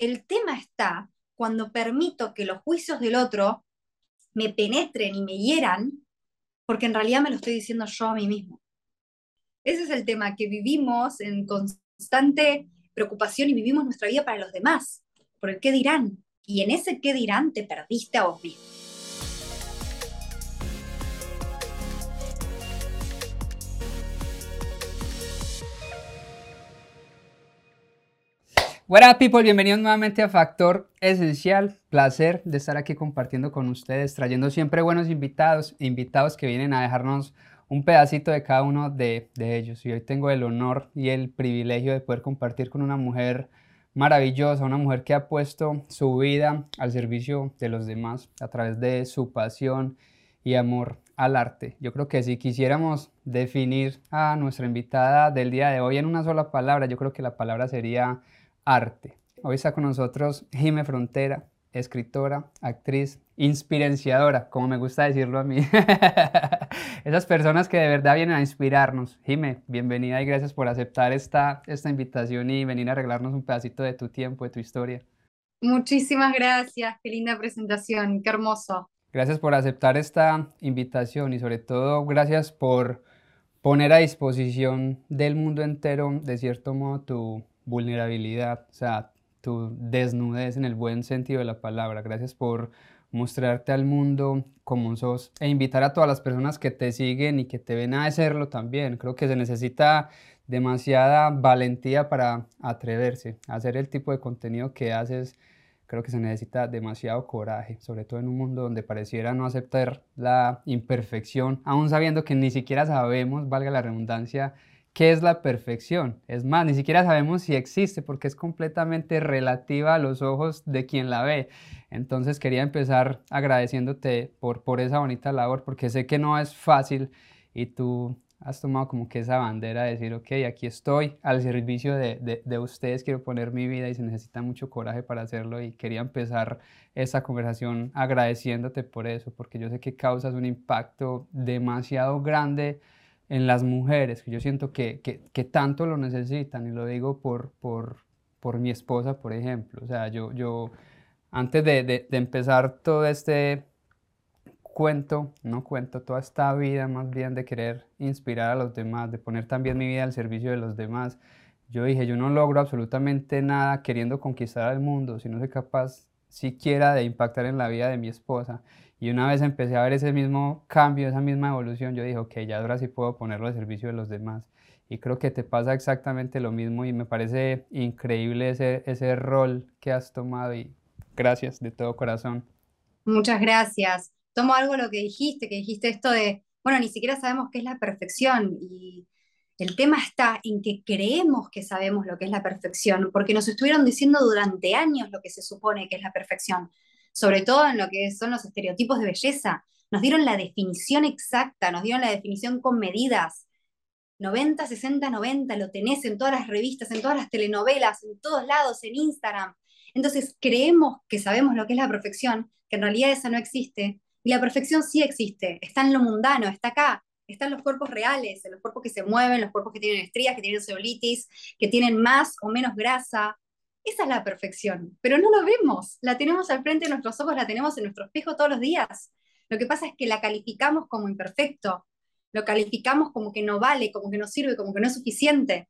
El tema está cuando permito que los juicios del otro me penetren y me hieran, porque en realidad me lo estoy diciendo yo a mí mismo. Ese es el tema, que vivimos en constante preocupación y vivimos nuestra vida para los demás, por el qué dirán. Y en ese qué dirán te perdiste a vos mismo. What people? Bienvenidos nuevamente a Factor Esencial. Placer de estar aquí compartiendo con ustedes, trayendo siempre buenos invitados, invitados que vienen a dejarnos un pedacito de cada uno de, de, ellos. Y hoy tengo el honor y el privilegio de poder compartir con una mujer maravillosa, una mujer que ha puesto su vida al servicio de los demás a través de su pasión y amor al arte. Yo creo que si quisiéramos definir a nuestra invitada del día de hoy en una sola palabra, yo creo que la palabra sería arte. Hoy está con nosotros Jime Frontera, escritora, actriz, inspiranciadora, como me gusta decirlo a mí. Esas personas que de verdad vienen a inspirarnos. Jime, bienvenida y gracias por aceptar esta, esta invitación y venir a arreglarnos un pedacito de tu tiempo, de tu historia. Muchísimas gracias, qué linda presentación, qué hermoso. Gracias por aceptar esta invitación y sobre todo gracias por poner a disposición del mundo entero, de cierto modo, tu, vulnerabilidad, o sea, tu desnudez en el buen sentido de la palabra. Gracias por mostrarte al mundo como sos e invitar a todas las personas que te siguen y que te ven a hacerlo también. Creo que se necesita demasiada valentía para atreverse a hacer el tipo de contenido que haces. Creo que se necesita demasiado coraje, sobre todo en un mundo donde pareciera no aceptar la imperfección, aún sabiendo que ni siquiera sabemos, valga la redundancia, ¿Qué es la perfección? Es más, ni siquiera sabemos si existe porque es completamente relativa a los ojos de quien la ve. Entonces quería empezar agradeciéndote por, por esa bonita labor porque sé que no es fácil y tú has tomado como que esa bandera de decir, ok, aquí estoy al servicio de, de, de, ustedes, quiero poner mi vida y se necesita mucho coraje para hacerlo y quería empezar esta conversación agradeciéndote por eso, porque yo sé que causas un impacto demasiado grande en las mujeres, que yo siento que, que, tanto lo necesitan, y lo digo por, por, por, mi esposa, por ejemplo. O sea, yo, yo antes de, de, empezar todo este cuento, no cuento, toda esta vida más bien de querer inspirar a los demás, de poner también mi vida al servicio de los demás, yo dije, yo no logro absolutamente nada queriendo conquistar al mundo si no soy capaz siquiera de impactar en la vida de mi esposa. Y una vez empecé a ver ese mismo cambio, esa misma evolución, yo dije, ok, ya ahora sí puedo ponerlo al servicio de los demás. Y creo que te pasa exactamente lo mismo y me parece increíble ese, ese rol que has tomado y gracias de todo corazón. Muchas gracias. Tomo algo lo que dijiste, que dijiste esto de, bueno, ni siquiera sabemos qué es la perfección y el tema está en que creemos que sabemos lo que es la perfección, porque nos estuvieron diciendo durante años lo que se supone que es la perfección sobre todo en lo que son los estereotipos de belleza. Nos dieron la definición exacta, nos dieron la definición con medidas. 90, 60, 90, lo tenés en todas las revistas, en todas las telenovelas, en todos lados, en Instagram. Entonces creemos que sabemos lo que es la perfección, que en realidad esa no existe. Y la perfección sí existe, está en lo mundano, está acá, están los cuerpos reales, los cuerpos que se mueven, los cuerpos que tienen estrías, que tienen celulitis, que tienen más o menos grasa, esa es la perfección, pero no lo vemos, la tenemos al frente de nuestros ojos, la tenemos en nuestro espejo todos los días. Lo que pasa es que la calificamos como imperfecto, lo calificamos como que no vale, como que no sirve, como que no es suficiente.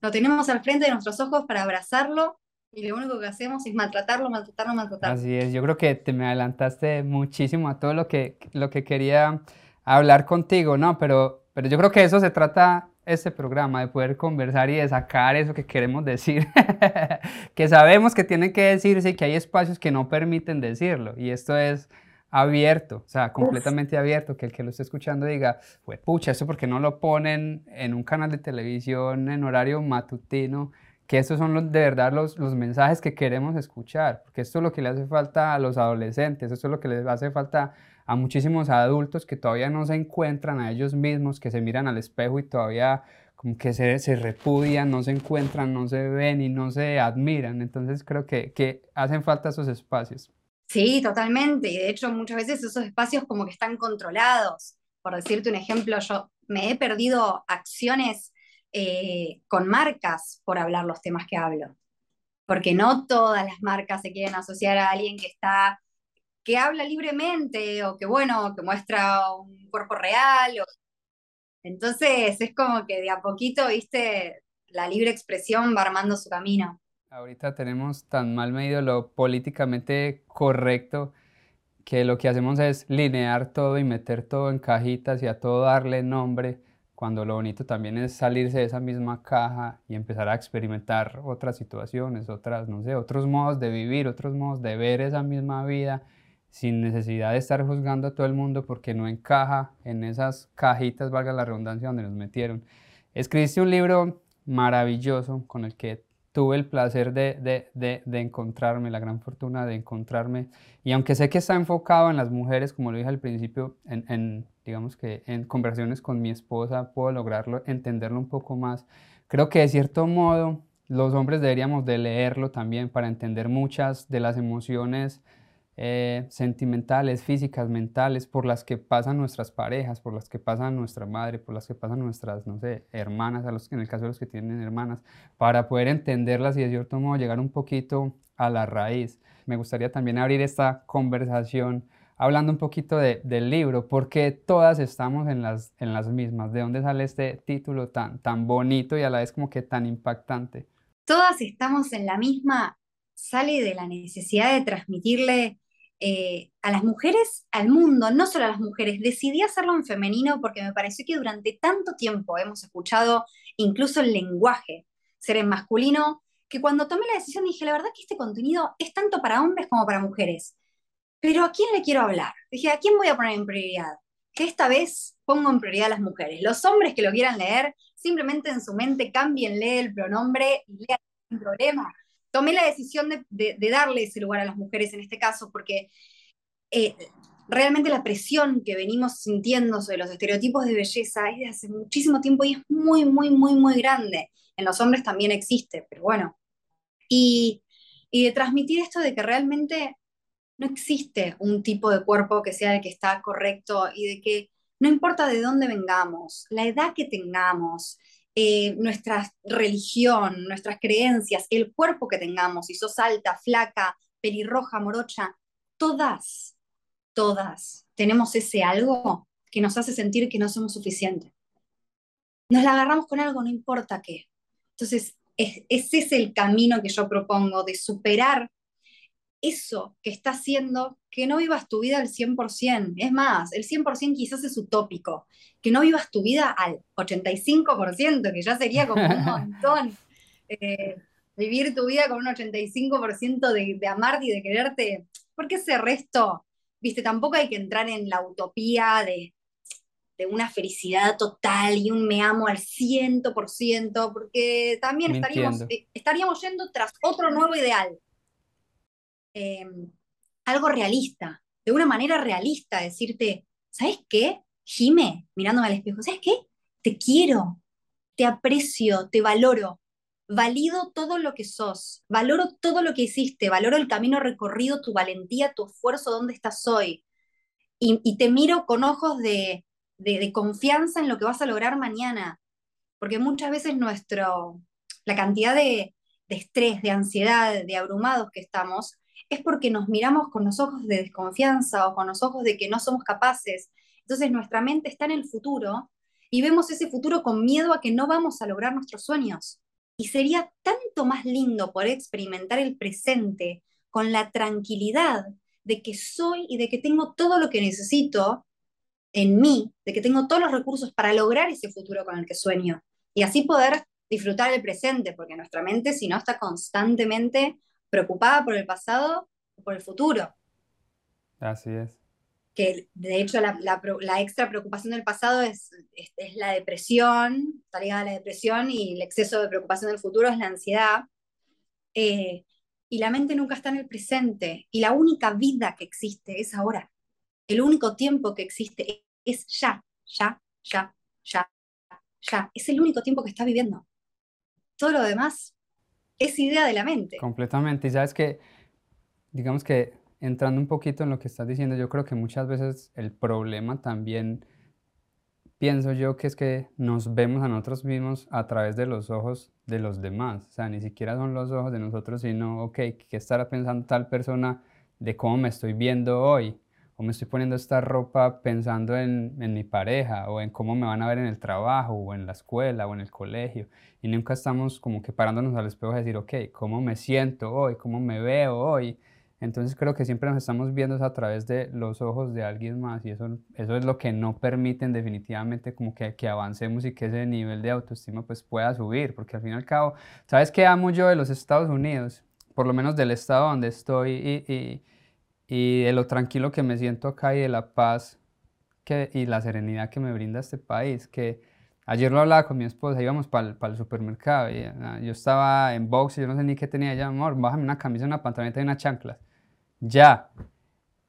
Lo tenemos al frente de nuestros ojos para abrazarlo y lo único que hacemos es maltratarlo, maltratarlo, maltratarlo. Así es, yo creo que te me adelantaste muchísimo a todo lo que, lo que quería hablar contigo, ¿no? Pero, pero yo creo que eso se trata este programa, de poder conversar y de sacar eso que queremos decir, que sabemos que tienen que decirse y que hay espacios que no permiten decirlo. Y esto es abierto, o sea, completamente abierto, que el que lo esté escuchando diga, pues pucha, esto porque no lo ponen en un canal de televisión en horario matutino, que estos son los, de verdad los, los mensajes que queremos escuchar, porque esto es lo que le hace falta a los adolescentes, esto es lo que les hace falta muchísimos adultos que todavía no se encuentran a ellos mismos, que se miran al espejo y todavía como que se, se repudian, no se encuentran, no se ven y no se admiran. Entonces creo que, que hacen falta esos espacios. Sí, totalmente. Y de hecho muchas veces esos espacios como que están controlados. Por decirte un ejemplo, yo me he perdido acciones eh, con marcas por hablar los temas que hablo. porque no todas las marcas se quieren asociar a alguien que está, que habla libremente o que, bueno, que muestra un cuerpo real. Entonces es como que de a poquito, viste, la libre expresión va armando su camino. Ahorita tenemos tan mal medido lo políticamente correcto que lo que hacemos es linear todo y meter todo en cajitas y a todo darle nombre, cuando lo bonito también es salirse de esa misma caja y empezar a experimentar otras situaciones, otras, no sé, otros modos de vivir, otros modos de ver esa misma vida sin necesidad de estar juzgando a todo el mundo porque no encaja en esas cajitas, valga la redundancia, donde nos metieron. Escribiste un libro maravilloso con el que tuve el placer de, encontrarme, la gran fortuna de encontrarme. Y aunque sé que está enfocado en las mujeres, como lo dije al principio, en, digamos que en conversaciones con mi esposa puedo lograrlo, entenderlo un poco más. Creo que de cierto modo los hombres deberíamos de leerlo también para entender muchas de las emociones eh, sentimentales, físicas, mentales, por las que pasan nuestras parejas, por las que pasan nuestra madre, por las que pasan nuestras, no sé, hermanas, a los, en el caso de los que tienen hermanas, para poder entenderlas y de cierto modo llegar un poquito a la raíz. Me gustaría también abrir esta conversación hablando un poquito del libro, porque todas estamos en las, en las mismas. ¿De dónde sale este título tan, tan bonito y a la vez como que tan impactante? Todas estamos en la misma, sale de la necesidad de transmitirle eh, a las mujeres, al mundo, no solo a las mujeres. Decidí hacerlo en femenino porque me pareció que durante tanto tiempo hemos escuchado incluso el lenguaje ser en masculino, que cuando tomé la decisión dije, la verdad que este contenido es tanto para hombres como para mujeres. Pero ¿a quién le quiero hablar? Dije, ¿a quién voy a poner en prioridad? Que esta vez pongo en prioridad a las mujeres. Los hombres que lo quieran leer, simplemente en su mente cámbienle el pronombre y lean sin problema tomé la decisión de, darle ese lugar a las mujeres en este caso, porque eh, realmente la presión que venimos sintiendo sobre los estereotipos de belleza es de hace muchísimo tiempo y es muy, muy, muy, muy grande. En los hombres también existe, pero bueno. Y, y de transmitir esto de que realmente no existe un tipo de cuerpo que sea el que está correcto y de que no importa de dónde vengamos, la edad que tengamos, eh, nuestra religión, nuestras creencias, el cuerpo que tengamos, si sos alta, flaca, pelirroja, morocha, todas, todas tenemos ese algo que nos hace sentir que no somos suficientes. Nos la agarramos con algo, no importa qué. Entonces, ese es el camino que yo propongo de superar eso que está haciendo que no vivas tu vida al 100%. Es más, el 100% quizás es utópico. Que no vivas tu vida al 85%, que ya sería como un montón. Eh, vivir tu vida con un 85% de, de amarte y de quererte. Porque ese resto, viste, tampoco hay que entrar en la utopía de, de una felicidad total y un me amo al 100%, porque también estaríamos, eh, estaríamos yendo tras otro nuevo ideal. Em, algo realista, de una manera realista, decirte, ¿sabes qué? Jime, mirándome al espejo, ¿sabes qué? Te quiero, te aprecio, te valoro, valido todo lo que sos, valoro todo lo que hiciste, valoro el camino recorrido, tu valentía, tu esfuerzo, dónde estás hoy. Y, te miro con ojos de, confianza en lo que vas a lograr mañana, porque muchas veces nuestro, la cantidad de, de estrés, de ansiedad, de abrumados que estamos, es porque nos miramos con los ojos de desconfianza o con los ojos de que no somos capaces. Entonces nuestra mente está en el futuro y vemos ese futuro con miedo a que no vamos a lograr nuestros sueños. Y sería tanto más lindo poder experimentar el presente con la tranquilidad de que soy y de que tengo todo lo que necesito en mí, de que tengo todos los recursos para lograr ese futuro con el que sueño. Y así poder disfrutar el presente, porque nuestra mente si no está constantemente preocupada por el pasado o por el futuro. Así es. Que de hecho la, extra preocupación del pasado es, es, la depresión, está ligada a la depresión y el exceso de preocupación del futuro es la ansiedad. Eh, y la mente nunca está en el presente y la única vida que existe es ahora. El único tiempo que existe es ya, ya, ya, ya, ya. Es el único tiempo que está viviendo. Todo lo demás es idea de la mente. Completamente. Y sabes que, digamos que entrando un poquito en lo que estás diciendo, yo creo que muchas veces el problema también pienso yo que es que nos vemos a nosotros mismos a través de los ojos de los demás. O sea, ni siquiera son los ojos de nosotros, sino, ok, ¿qué estará pensando tal persona de cómo me estoy viendo hoy? O me estoy poniendo esta ropa pensando en, en mi pareja, o en cómo me van a ver en el trabajo, o en la escuela, o en el colegio. Y nunca estamos como que parándonos al espejo y decir, ok, ¿cómo me siento hoy? ¿Cómo me veo hoy? Entonces creo que siempre nos estamos viendo a través de los ojos de alguien más y eso, eso es lo que no permiten definitivamente como que, que avancemos y que ese nivel de autoestima pues pueda subir, porque al fin y al cabo, ¿sabes qué amo yo de los Estados Unidos? Por lo menos del estado donde estoy y, y, y de lo tranquilo que me siento acá y de la paz que, y la serenidad que me brinda este país, que ayer lo hablaba con mi esposa, íbamos para el supermercado y ah, yo estaba en box y yo no sé ni qué tenía ya, amor, bájame una camisa, una pantaloneta y unas chanclas ya.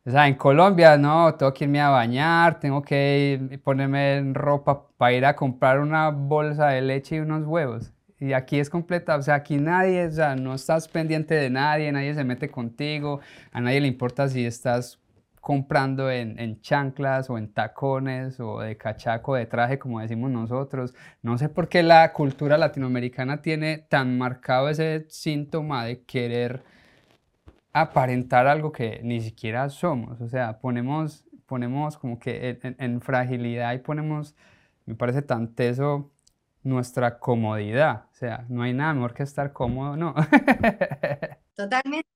O sea, en Colombia, no, tengo que irme a bañar, tengo que ponerme en ropa para ir a comprar una bolsa de leche y unos huevos. Y aquí es completa, o sea, aquí nadie, o sea, no estás pendiente de nadie, nadie se mete contigo, a nadie le importa si estás comprando en, en, chanclas o en tacones o de cachaco, de traje, como decimos nosotros. No sé por qué la cultura latinoamericana tiene tan marcado ese síntoma de querer aparentar algo que ni siquiera somos. O sea, ponemos, ponemos como que en, fragilidad y ponemos, me parece tan teso, nuestra comodidad. O sea, no hay nada mejor que estar cómodo, ¿no? Totalmente.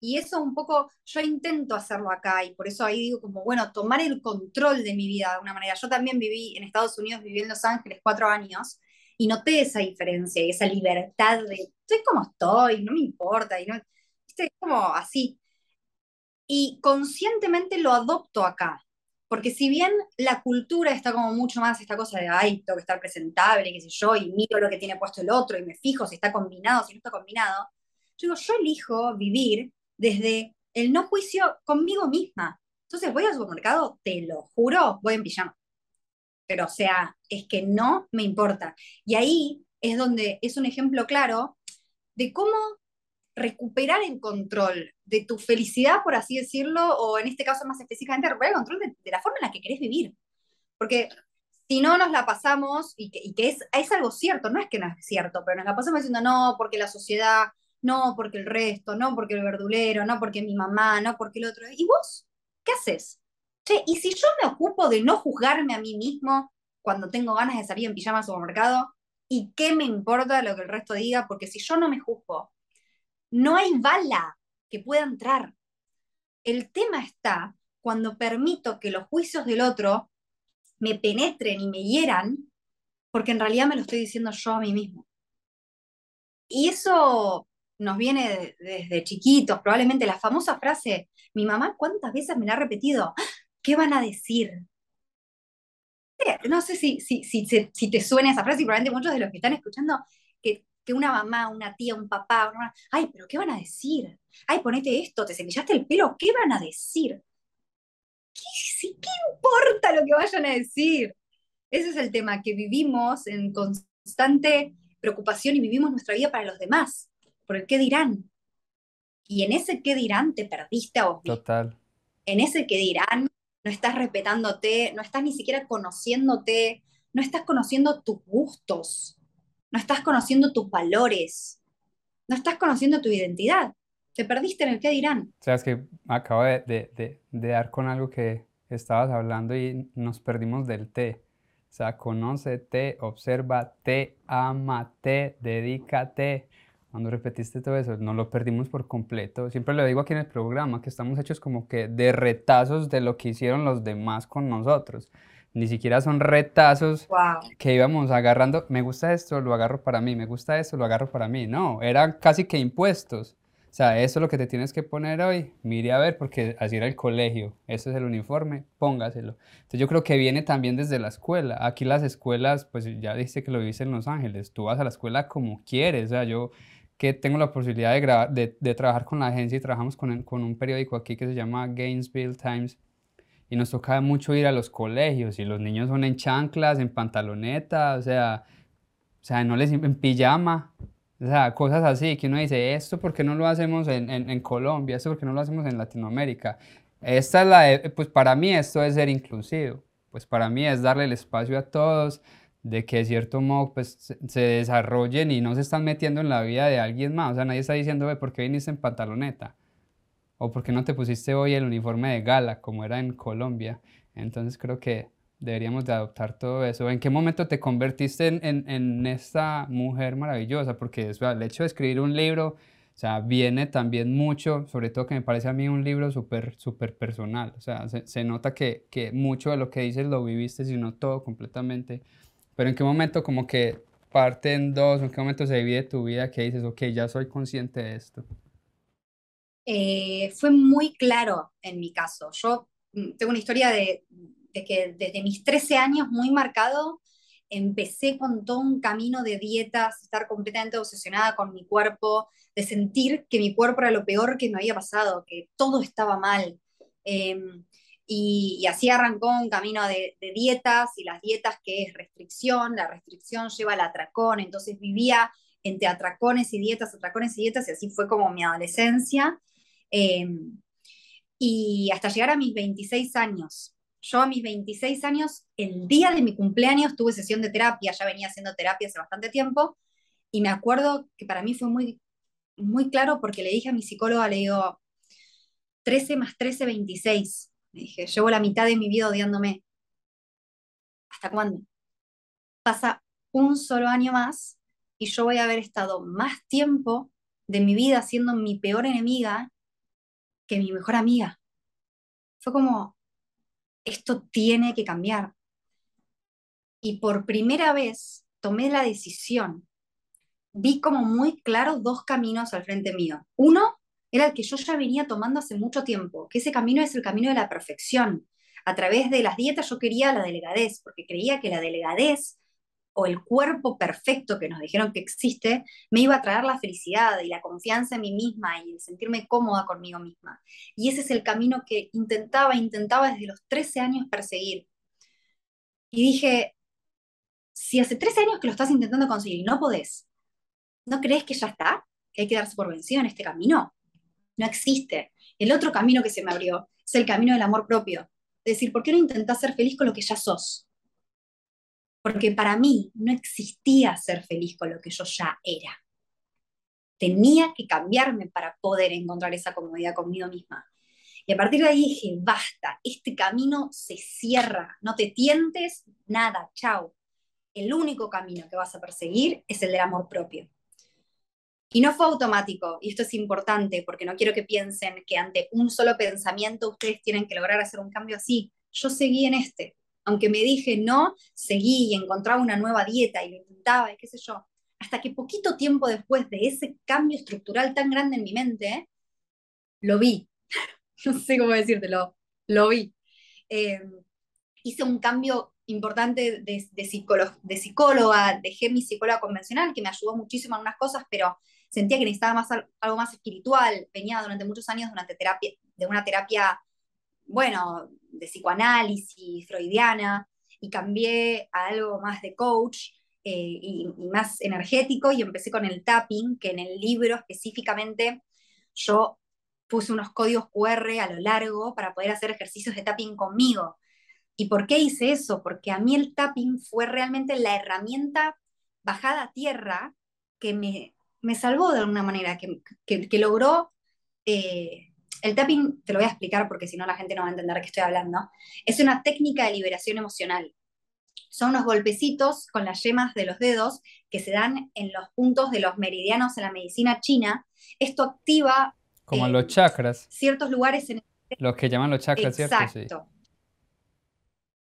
Y eso un poco, yo intento hacerlo acá y por eso ahí digo como, bueno, tomar el control de mi vida de alguna manera. Yo también viví en Estados Unidos, viví en Los Ángeles cuatro años y noté esa diferencia y esa libertad de, estoy como estoy, no me importa. Y no, es como así. Y conscientemente lo adopto acá. Porque si bien la cultura está como mucho más esta cosa de, ay, tengo que estar presentable, qué sé yo, y miro lo que tiene puesto el otro y me fijo si está combinado, si no está combinado, yo digo, yo elijo vivir desde el no juicio conmigo misma. Entonces voy al supermercado, te lo juro, voy en pijama. Pero o sea, es que no me importa. Y ahí es donde es un ejemplo claro de cómo recuperar el control de tu felicidad, por así decirlo, o en este caso más específicamente, recuperar el control de, la forma en la que querés vivir. Porque si no nos la pasamos, y que, es, es, algo cierto, no es que no es cierto, pero nos la pasamos diciendo no, porque la sociedad, no, porque el resto, no, porque el verdulero, no, porque mi mamá, no, porque el otro. ¿Y vos? ¿Qué haces? Che, y si yo me ocupo de no juzgarme a mí mismo cuando tengo ganas de salir en pijama al supermercado, ¿y qué me importa lo que el resto diga? Porque si yo no me juzgo, no hay bala que pueda entrar. El tema está cuando permito que los juicios del otro me penetren y me hieran, porque en realidad me lo estoy diciendo yo a mí mismo. Y eso nos viene desde chiquitos, probablemente la famosa frase, mi mamá cuántas veces me la ha repetido, ¿qué van a decir? No sé si, si, si, si te suena esa frase y probablemente muchos de los que están escuchando que que una mamá, una tía, un papá, ay, pero ¿qué van a decir? Ay, ponete esto, te cepillaste el pelo, ¿qué van a decir? ¿Qué, ¿Qué importa lo que vayan a decir? Ese es el tema, que vivimos en constante preocupación y vivimos nuestra vida para los demás, por el qué dirán. Y en ese qué dirán te perdiste a vos Total. En ese qué dirán no estás respetándote, no estás ni siquiera conociéndote, no estás conociendo tus gustos, no estás conociendo tus valores, no estás conociendo tu identidad. Te perdiste en el qué dirán. O sea, es que acabo de, de, de, dar con algo que estabas hablando y nos perdimos del té. O sea, conócete, obsérvate, amate, dedícate. Cuando repetiste todo eso, no lo perdimos por completo. Siempre lo digo aquí en el programa, que estamos hechos como que de retazos de lo que hicieron los demás con nosotros ni siquiera son retazos que íbamos agarrando, me gusta esto, lo agarro para mí, me gusta esto, lo agarro para mí. No, eran casi que impuestos. O sea, eso es lo que te tienes que poner hoy, mire a ver, porque así era el colegio, ese es el uniforme, póngaselo. Entonces yo creo que viene también desde la escuela. Aquí las escuelas, pues ya dice que lo viste en Los Ángeles, tú vas a la escuela como quieres, o sea, yo que tengo la posibilidad de, grabar, de, de trabajar con la agencia y trabajamos con, con un periódico aquí que se llama Gainesville Times, y nos toca mucho ir a los colegios y los niños son en chanclas, en pantaloneta, o sea, o sea, no les en pijama, o sea, cosas así que uno dice, esto porque no lo hacemos en, en, en Colombia, esto porque no lo hacemos en Latinoamérica. Esta es la, pues para mí esto es ser inclusivo, pues para mí es darle el espacio a todos, de que de cierto modo pues se desarrollen y no se están metiendo en la vida de alguien más. O sea, nadie está diciendo, ¿por qué viniste en pantaloneta? O ¿por qué no te pusiste hoy el uniforme de gala como era en Colombia? Entonces creo que deberíamos de adoptar todo eso. ¿En qué momento te convertiste en, en, esta mujer maravillosa? Porque el hecho de escribir un libro, o sea, viene también mucho, sobre todo que me parece a mí un libro súper, súper personal. O sea, se, se nota que, que, mucho de lo que dices lo viviste, sino todo completamente pero ¿en qué momento como que parte en dos, en qué momento se divide tu vida que dices, ok, ya soy consciente de esto? Eh, fue muy claro en mi caso. Yo mm, tengo una historia de, de, que desde mis 13 años muy marcado, empecé con todo un camino de dietas, estar completamente obsesionada con mi cuerpo, de sentir que mi cuerpo era lo peor que me había pasado, que todo estaba mal. Eh, y, así arrancó un camino de, dietas y las dietas que es restricción, la restricción lleva al atracón, entonces vivía entre atracones y dietas, atracones y dietas, y así fue como mi adolescencia. Em, y hasta llegar a mis 26 años. Yo a mis 26 años, el día de mi cumpleaños, tuve sesión de terapia, ya venía haciendo terapia hace bastante tiempo, y me acuerdo que para mí fue muy, muy claro porque le dije a mi psicóloga, le digo, 13 más 13, 26 dije, llevo la mitad de mi vida odiándome. ¿Hasta cuándo? Pasa un solo año más y yo voy a haber estado más tiempo de mi vida siendo mi peor enemiga que mi mejor amiga. Fue como, esto tiene que cambiar. Y por primera vez tomé la decisión. Vi como muy claros dos caminos al frente mío. Uno, era el que yo ya venía tomando hace mucho tiempo, que ese camino es el camino de la perfección. A través de las dietas yo quería la delegadez, porque creía que la delegadez o el cuerpo perfecto que nos dijeron que existe, me iba a traer la felicidad y la confianza en mí misma y el sentirme cómoda conmigo misma. Y ese es el camino que intentaba, intentaba desde los 13 años perseguir. Y dije, si hace 13 años que lo estás intentando conseguir y no podés, ¿no crees que ya está? ¿Que hay que darse por vencido en este camino? no existe. El otro camino que se me abrió es el camino del amor propio. Es decir, ¿por qué no intentás ser feliz con lo que ya sos? Porque para mí no existía ser feliz con lo que yo ya era. Tenía que cambiarme para poder encontrar esa comodidad conmigo misma. Y a partir de ahí dije, basta, este camino se cierra, no te tientes, nada, chao. El único camino que vas a perseguir es el del amor propio. Y no fue automático, y esto es importante porque no quiero que piensen que ante un solo pensamiento ustedes tienen que lograr hacer un cambio así. Yo seguí en este. Aunque me dije no, seguí y encontraba una nueva dieta y lo intentaba y qué sé yo. Hasta que poquito tiempo después de ese cambio estructural tan grande en mi mente, lo vi. no sé cómo decírtelo, lo vi. Eh, hice un cambio importante de, de, de psicóloga, dejé mi psicóloga convencional, que me ayudó muchísimo en unas cosas, pero sentía que necesitaba más, algo más espiritual. Venía durante muchos años durante terapia, de una terapia, bueno, de psicoanálisis, freudiana, y cambié a algo más de coach eh, y, más energético y empecé con el tapping, que en el libro específicamente yo puse unos códigos QR a lo largo para poder hacer ejercicios de tapping conmigo. ¿Y por qué hice eso? Porque a mí el tapping fue realmente la herramienta bajada a tierra que me me salvó de alguna manera, que, que, logró... Eh, el tapping, te lo voy a explicar porque si no la gente no va a entender de qué estoy hablando, es una técnica de liberación emocional. Son unos golpecitos con las yemas de los dedos que se dan en los puntos de los meridianos en la medicina china. Esto activa... Como los chakras. Ciertos lugares en... Los que llaman los chakras, Exacto. ¿cierto?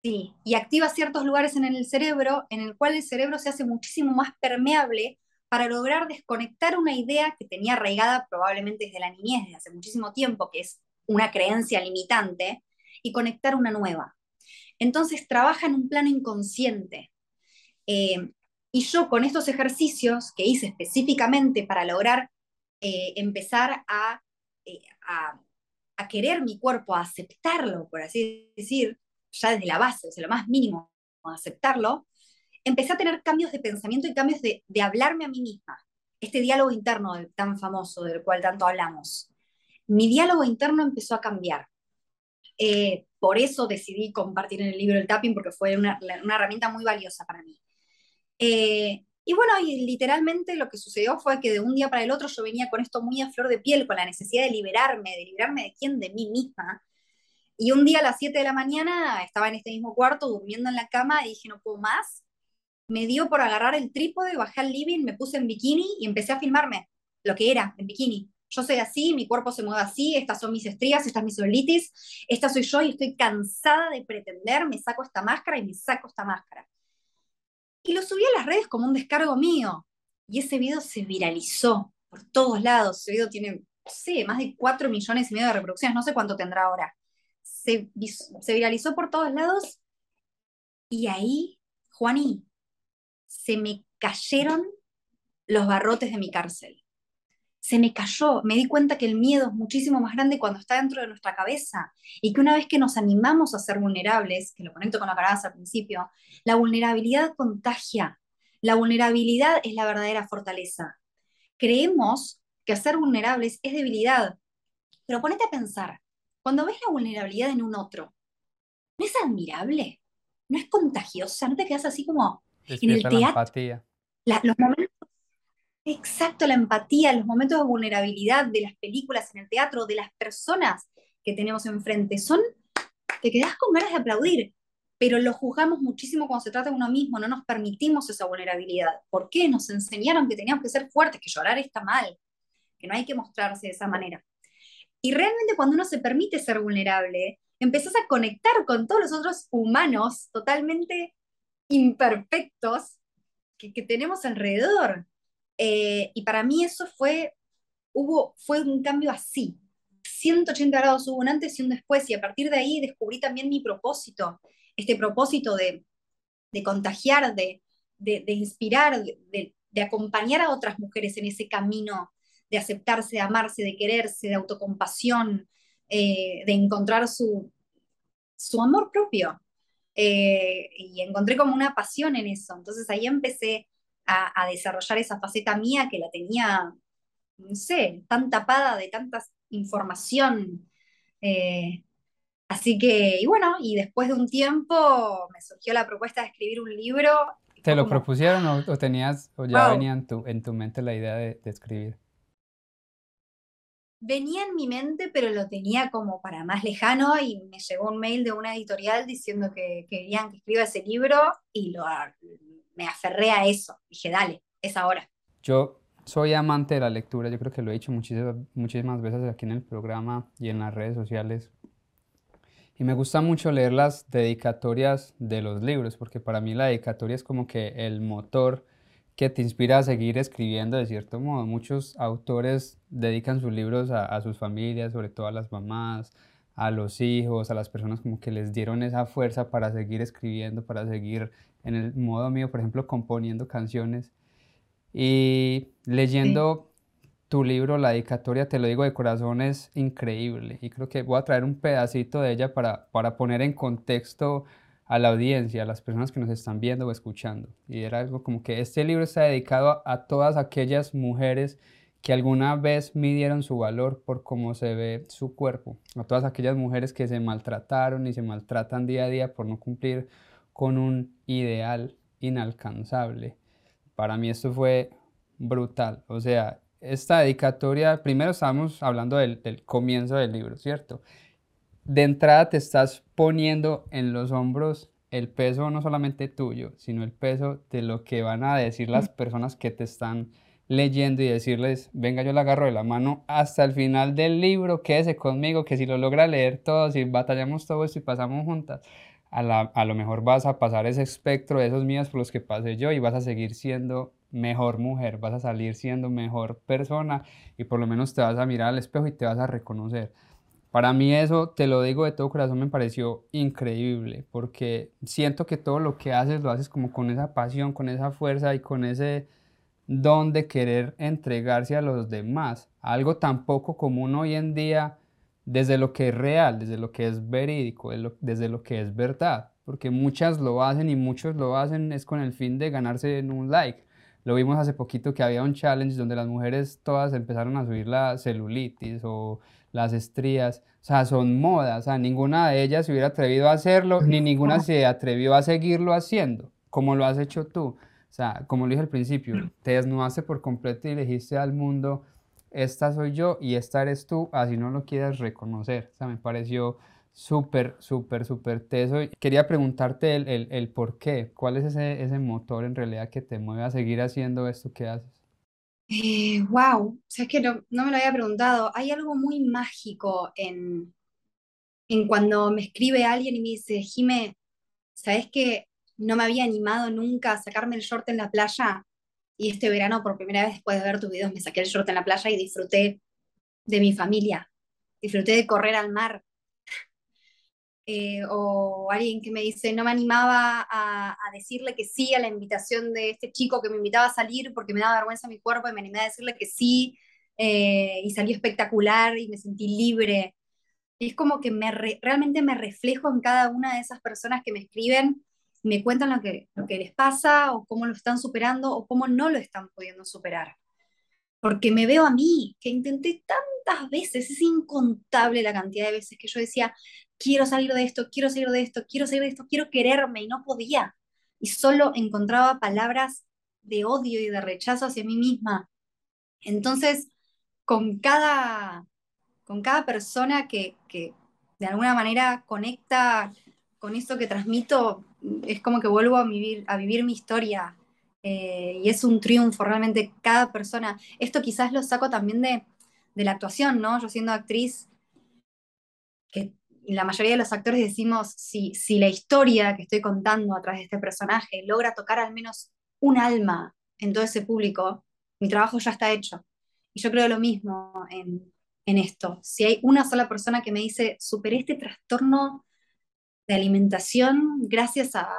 Sí. sí, y activa ciertos lugares en el cerebro en el cual el cerebro se hace muchísimo más permeable para lograr desconectar una idea que tenía arraigada probablemente desde la niñez, desde hace muchísimo tiempo, que es una creencia limitante, y conectar una nueva. Entonces trabaja en un plano inconsciente. Eh, y yo con estos ejercicios que hice específicamente para lograr eh, empezar eh, a, a, querer mi cuerpo, a aceptarlo, por así decir, ya desde la base, desde lo más mínimo, aceptarlo, empecé a tener cambios de pensamiento y cambios de, hablarme a mí misma. Este diálogo interno tan famoso del cual tanto hablamos. Mi diálogo interno empezó a cambiar. Eh, por eso decidí compartir en el libro el tapping, porque fue una, una herramienta muy valiosa para mí. Eh, y bueno, y literalmente lo que sucedió fue que de un día para el otro yo venía con esto muy a flor de piel, con la necesidad de liberarme, de liberarme de quién, de mí misma. Y un día a las 7 de la mañana estaba en este mismo cuarto durmiendo en la cama y dije, no puedo más. Me dio por agarrar el trípode, bajé al living, me puse en bikini y empecé a filmarme lo que era en bikini. Yo soy así, mi cuerpo se mueve así, estas son mis estrías, esta es mi celulitis, esta soy yo y estoy cansada de pretender, me saco esta máscara y me saco esta máscara. Y lo subí a las redes como un descargo mío. Y ese video se viralizó por todos lados. Ese video tiene, no sé, más de 4 millones y medio de reproducciones, no sé cuánto tendrá ahora se, viralizó por todos lados y ahí, Juaní, se me cayeron los barrotes de mi cárcel. Se me cayó, me di cuenta que el miedo es muchísimo más grande cuando está dentro de nuestra cabeza y que una vez que nos animamos a ser vulnerables, que lo conecto con la cara al principio, la vulnerabilidad contagia. La vulnerabilidad es la verdadera fortaleza. Creemos que ser vulnerables es debilidad, pero ponete a pensar, cuando ves la vulnerabilidad en un otro, ¿no es admirable? ¿No es contagiosa? ¿No te quedas así como en el teatro? La empatía. los momentos, exacto, la empatía, los momentos de vulnerabilidad de las películas en el teatro, de las personas que tenemos enfrente, son, te quedas con ganas de aplaudir, pero lo juzgamos muchísimo cuando se trata de uno mismo, no nos permitimos esa vulnerabilidad. ¿Por qué? Nos enseñaron que teníamos que ser fuertes, que llorar está mal, que no hay que mostrarse de esa manera. Y realmente cuando uno se permite ser vulnerable, empezás a conectar con todos los otros humanos totalmente imperfectos que, tenemos alrededor. Eh, y para mí eso fue, hubo, fue un cambio así. 180 grados hubo un antes y un después, y a partir de ahí descubrí también mi propósito, este propósito de, contagiar, de, inspirar, de, de, acompañar a otras mujeres en ese camino de aceptarse, de amarse, de quererse, de autocompasión, eh, de encontrar su, su amor propio. Eh, y encontré como una pasión en eso. Entonces ahí empecé a, desarrollar esa faceta mía que la tenía, no sé, tan tapada de tanta información. Eh, así que, y bueno, y después de un tiempo me surgió la propuesta de escribir un libro. ¿Te lo propusieron o, tenías, o ya venía en tu, en tu mente la idea de escribir? Venía en mi mente, pero lo tenía como para más lejano y me llegó un mail de una editorial diciendo que querían que escriba ese libro y lo, me aferré a eso. Dije, dale, es ahora. Yo soy amante de la lectura, yo creo que lo he dicho muchísimas, muchísimas veces aquí en el programa y en las redes sociales. Y me gusta mucho leer las dedicatorias de los libros, porque para mí la dedicatoria es como que el motor que te inspira a seguir escribiendo de cierto modo. Muchos autores dedican sus libros a, sus familias, sobre todo a las mamás, a los hijos, a las personas como que les dieron esa fuerza para seguir escribiendo, para seguir en el modo mío, por ejemplo, componiendo canciones. Y leyendo tu libro, la dedicatoria, te lo digo de corazón, es increíble. Y creo que voy a traer un pedacito de ella para, para poner en contexto a la audiencia, a las personas que nos están viendo o escuchando. Y era algo como que este libro está dedicado a, todas aquellas mujeres que alguna vez midieron su valor por cómo se ve su cuerpo, a todas aquellas mujeres que se maltrataron y se maltratan día a día por no cumplir con un ideal inalcanzable. Para mí esto fue brutal. O sea, esta dedicatoria, primero estamos hablando del comienzo del libro, ¿cierto? De entrada te estás poniendo en los hombros el peso no solamente tuyo, sino el peso de lo que van a decir las personas que te están leyendo y decirles, venga, yo le agarro de la mano hasta el final del libro, quédese conmigo, que si lo logra leer todo, si batallamos todo esto y pasamos juntas, a, a lo mejor vas a pasar ese espectro de esos míos por los que pasé yo y vas a seguir siendo mejor mujer, vas a salir siendo mejor persona y por lo menos te vas a mirar al espejo y te vas a reconocer. Para mí eso, te lo digo de todo corazón, me pareció increíble, porque siento que todo lo que haces lo haces como con esa pasión, con esa fuerza y con ese don de querer entregarse a los demás. Algo tan poco común hoy en día desde lo que es real, desde lo que es verídico, desde lo que es verdad. Porque muchas lo hacen y muchos lo hacen es con el fin de ganarse en un like. lo vimos hace poquito que había un challenge donde las mujeres todas empezaron a subir la celulitis o las estrías, o sea, son modas, o sea, ninguna de ellas se hubiera atrevido a hacerlo, ni ninguna se atrevió a seguirlo haciendo, como lo has hecho tú. O sea, como lo dije al principio, te desnudaste por completo y dijiste al mundo, esta soy yo y esta eres tú, así no lo quieras reconocer. O sea, me pareció súper, súper, súper teso. Quería preguntarte el, el, el, por qué, cuál es ese, ese motor en realidad que te mueve a seguir haciendo esto que haces. Wow, o sea, es que no, no, me lo había preguntado. Hay algo muy mágico en, en cuando me escribe alguien y me dice, Jime, ¿sabes que no me había animado nunca a sacarme el short en la playa? Y este verano, por primera vez después de ver tus videos, me saqué el short en la playa y disfruté de mi familia. Disfruté de correr al mar, eh, o alguien que me dice, no me animaba a, decirle que sí a la invitación de este chico que me invitaba a salir porque me daba vergüenza mi cuerpo y me animé a decirle que sí eh, y salió espectacular y me sentí libre. Es como que me realmente me reflejo en cada una de esas personas que me escriben, me cuentan lo que, lo que les pasa o cómo lo están superando o cómo no lo están pudiendo superar. Porque me veo a mí, que intenté tantas veces, es incontable la cantidad de veces que yo decía, quiero salir de esto, quiero salir de esto, quiero salir de esto, quiero quererme y no podía. Y solo encontraba palabras de odio y de rechazo hacia mí misma. Entonces, con cada, con cada persona que, que de alguna manera conecta con esto que transmito, es como que vuelvo a vivir, a vivir mi historia. Eh, y es un triunfo, realmente cada persona. Esto quizás lo saco también de, de la actuación, ¿no? Yo siendo actriz, que la mayoría de los actores decimos, si, si la historia que estoy contando a través de este personaje logra tocar al menos un alma en todo ese público, mi trabajo ya está hecho. Y yo creo lo mismo en, en esto. Si hay una sola persona que me dice, superé este trastorno de alimentación gracias a,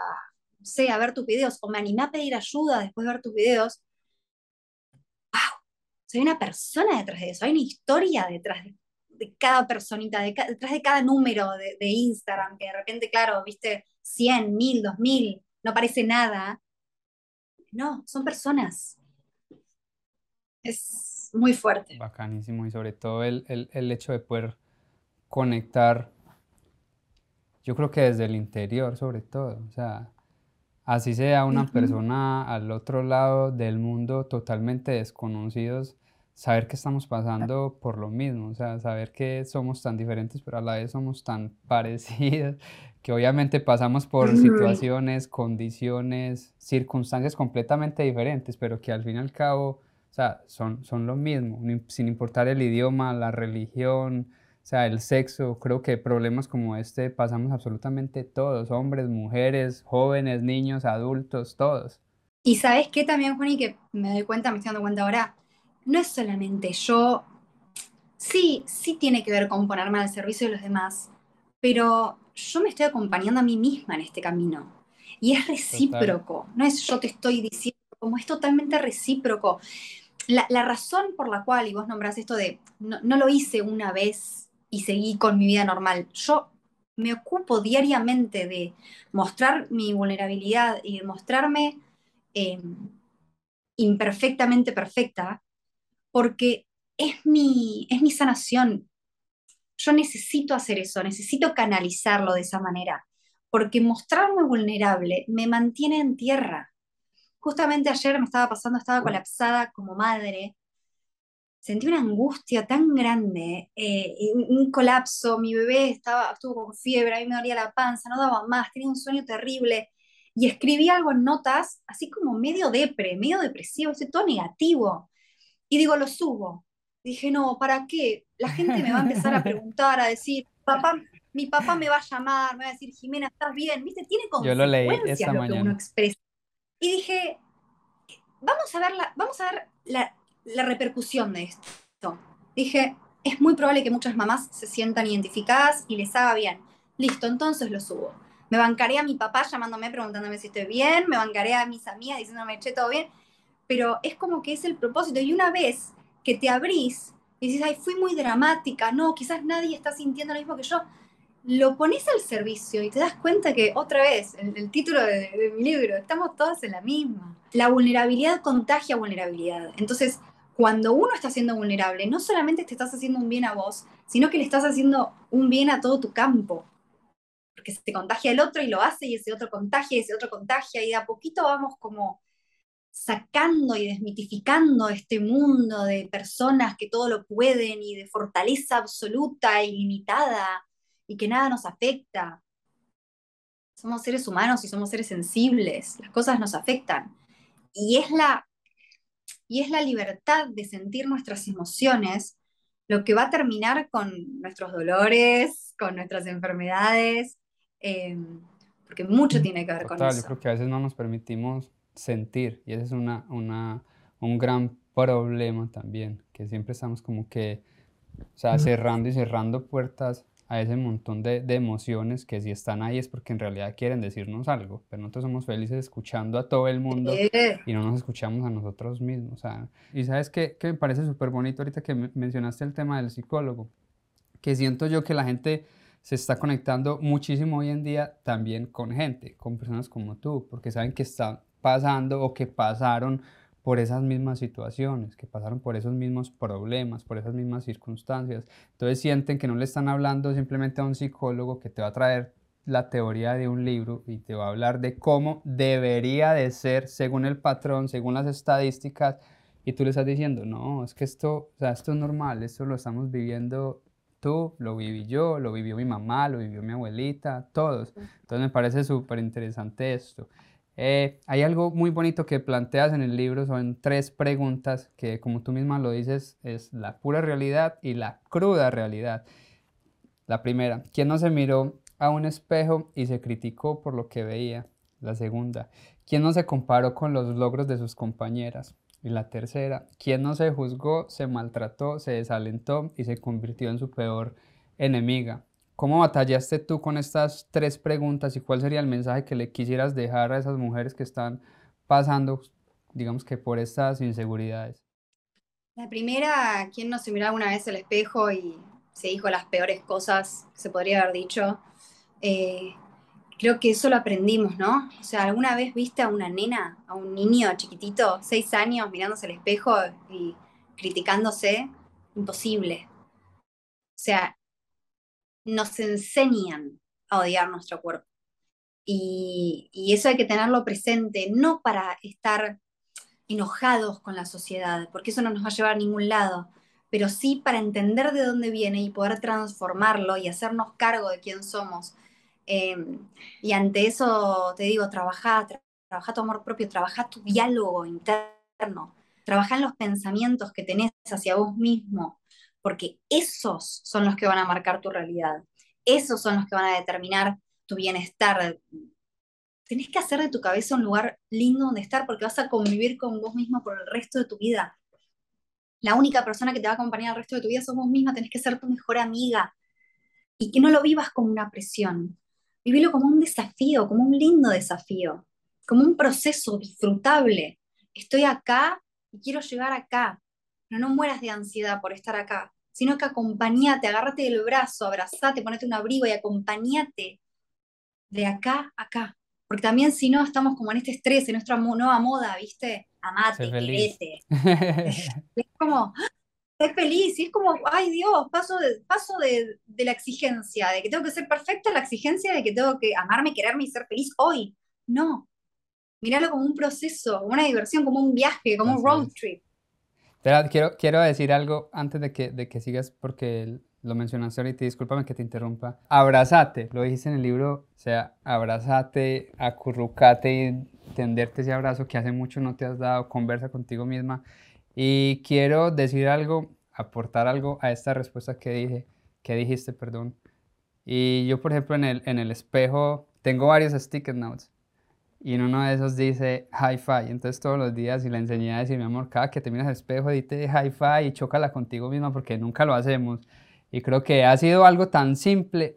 sé, a ver tus videos, o me animé a pedir ayuda después de ver tus videos, ¡wow! Hay una persona detrás de eso, hay una historia detrás de, de cada personita, detrás de cada número de, Instagram, que de repente, claro, viste 100, 1000, 2000, no parece nada. No, son personas. Es muy fuerte. Bacanísimo y sobre todo el, hecho de poder conectar, yo creo que desde el interior sobre todo, o sea, así sea una persona al otro lado del mundo totalmente desconocidos, saber que estamos pasando por lo mismo, o sea, saber que somos tan diferentes, pero a la vez somos tan parecidos, que obviamente pasamos por situaciones, condiciones, circunstancias completamente diferentes, pero que al fin y al cabo, o sea, son, son lo mismo, sin importar el idioma, la religión, o sea, el sexo, creo que problemas como este pasamos absolutamente todos, hombres, mujeres, jóvenes, niños, adultos, todos. Y sabes qué también, Juani, que me doy cuenta, me estoy dando cuenta ahora, no es solamente yo, sí, sí tiene que ver con ponerme al servicio de los demás, pero yo me estoy acompañando a mí misma en este camino. Y es recíproco, no es yo te estoy diciendo, como es totalmente recíproco. La, razón por la cual, y vos nombrás esto de, no, lo hice una vez y seguí con mi vida normal, yo me ocupo diariamente de mostrar mi vulnerabilidad y de mostrarme eh, imperfectamente perfecta, porque es mi, es mi sanación. Yo necesito hacer eso, necesito canalizarlo de esa manera, porque mostrarme vulnerable me mantiene en tierra. Justamente ayer me estaba pasando, estaba colapsada como madre, sentí una angustia tan grande, eh, un, colapso, mi bebé estaba, estuvo con fiebre, a mí me dolía la panza, no daba más, tenía un sueño terrible, y escribí algo en notas, así como medio depre, medio depresivo, todo negativo. Y digo, lo subo. Dije, no, ¿para qué? La gente me va a empezar a preguntar, a decir, papá, mi papá me va a llamar, me va a decir, Jimena, ¿estás bien? ¿Viste? Tiene consecuencias lo, que uno expresa. Y dije, vamos a ver, la, vamos a ver la, la repercusión de esto. Dije, es muy probable que muchas mamás se sientan identificadas y les haga bien. Listo, entonces lo subo. Me bancaré a mi papá llamándome, preguntándome si estoy bien, me bancaré a mis amigas diciéndome, che, todo bien pero es como que es el propósito. Y una vez que te abrís y dices, ay, fui muy dramática, no, quizás nadie está sintiendo lo mismo que yo, lo pones al servicio y te das cuenta que, otra vez, el, el título de, de, mi libro, estamos todos en la misma. La vulnerabilidad contagia vulnerabilidad. Entonces, cuando uno está siendo vulnerable, no solamente te estás haciendo un bien a vos, sino que le estás haciendo un bien a todo tu campo. Porque se contagia el otro y lo hace, y ese otro contagia, y ese otro contagia, y de a poquito vamos como sacando y desmitificando este mundo de personas que todo lo pueden y de fortaleza absoluta, ilimitada, y que nada nos afecta. Somos seres humanos y somos seres sensibles, las cosas nos afectan. Y es la, y es la libertad de sentir nuestras emociones lo que va a terminar con nuestros dolores, con nuestras enfermedades, eh, porque mucho tiene que ver con eso. Yo creo que a veces no nos permitimos sentir. Y ese es una, una, un gran problema también, que siempre estamos como que, o sea, cerrando y cerrando puertas a ese montón de, de, emociones que si están ahí es porque en realidad quieren decirnos algo, pero nosotros somos felices escuchando a todo el mundo y no nos escuchamos a nosotros mismos. O sea, y sabes qué, que me parece súper bonito ahorita que mencionaste el tema del psicólogo, que siento yo que la gente se está conectando muchísimo hoy en día también con gente, con personas como tú, porque saben que está pasando o que pasaron por esas mismas situaciones, que pasaron por esos mismos problemas, por esas mismas circunstancias. Entonces sienten que no le están hablando simplemente a un psicólogo que te va a traer la teoría de un libro y te va a hablar de cómo debería de ser según el patrón, según las estadísticas, y tú le estás diciendo, no, es que esto, o sea, esto es normal, esto lo estamos viviendo tú, lo viví yo, lo vivió mi mamá, lo vivió mi abuelita, todos. Entonces me parece súper interesante esto. Eh, hay algo muy bonito que planteas en el libro, son tres preguntas que, como tú misma lo dices, es la pura realidad y la cruda realidad. La primera, ¿quién no se miró a un espejo y se criticó por lo que veía? La segunda, ¿quién no se comparó con los logros de sus compañeras? Y la tercera, ¿quién no se juzgó, se maltrató, se desalentó y se convirtió en su peor enemiga? ¿Cómo batallaste tú con estas tres preguntas y cuál sería el mensaje que le quisieras dejar a esas mujeres que están pasando, digamos que por estas inseguridades? La primera, ¿quién no se miró alguna vez al espejo y se dijo las peores cosas que se podría haber dicho? Eh, creo que eso lo aprendimos, ¿no? O sea, ¿alguna vez viste a una nena, a un niño chiquitito, seis años, mirándose al espejo y criticándose? Imposible. O sea, nos enseñan a odiar nuestro cuerpo. Y, eso hay que tenerlo presente, no para estar enojados con la sociedad, porque eso no nos va a llevar a ningún lado, pero sí para entender de dónde viene y poder transformarlo y hacernos cargo de quién somos. Em, y ante eso te digo, trabaja, trabaja tu amor propio, trabaja tu diálogo interno, trabaja en los pensamientos que tenés hacia vos mismo, porque esos son los que van a marcar tu realidad, esos son los que van a determinar tu bienestar. Tenés que hacer de tu cabeza un lugar lindo donde estar porque vas a convivir con vos mismo por el resto de tu vida. La única persona que te va a acompañar el resto de tu vida sos vos misma, tenés que ser tu mejor amiga y que no lo vivas como una presión. Vivilo como un desafío, como un lindo desafío, como un proceso disfrutable. Estoy acá y quiero llegar acá pero no mueras de ansiedad por estar acá, sino que acompañate, agárrate del brazo, abrazate, ponete un abrigo y acompañate de acá a acá. Porque también si no, estamos como en este estrés, en nuestra nueva moda, ¿viste? Amate, querete. es como, es feliz, y es como, ay Dios, paso, de, paso de, de, la exigencia, de que tengo que ser perfecta, la exigencia de que tengo que amarme, quererme y ser feliz hoy. No, míralo como un proceso, como una diversión, como un viaje, como un road trip quiero, quiero decir algo antes de que, de que sigas, porque lo mencionaste ahorita, discúlpame que te interrumpa. Abrazate, lo dijiste en el libro, o sea, abrazate, acurrucate y tenderte ese abrazo que hace mucho no te has dado, conversa contigo misma. Y quiero decir algo, aportar algo a esta respuesta que dije, que dijiste, perdón. Y yo, por ejemplo, en el, en el espejo tengo varios sticker notes y en uno de esos dice hi-fi. Entonces todos los días y la enseñé a decir, mi amor, cada que te miras al espejo, dite hi-fi y chócala contigo misma porque nunca lo hacemos. Y creo que ha sido algo tan simple,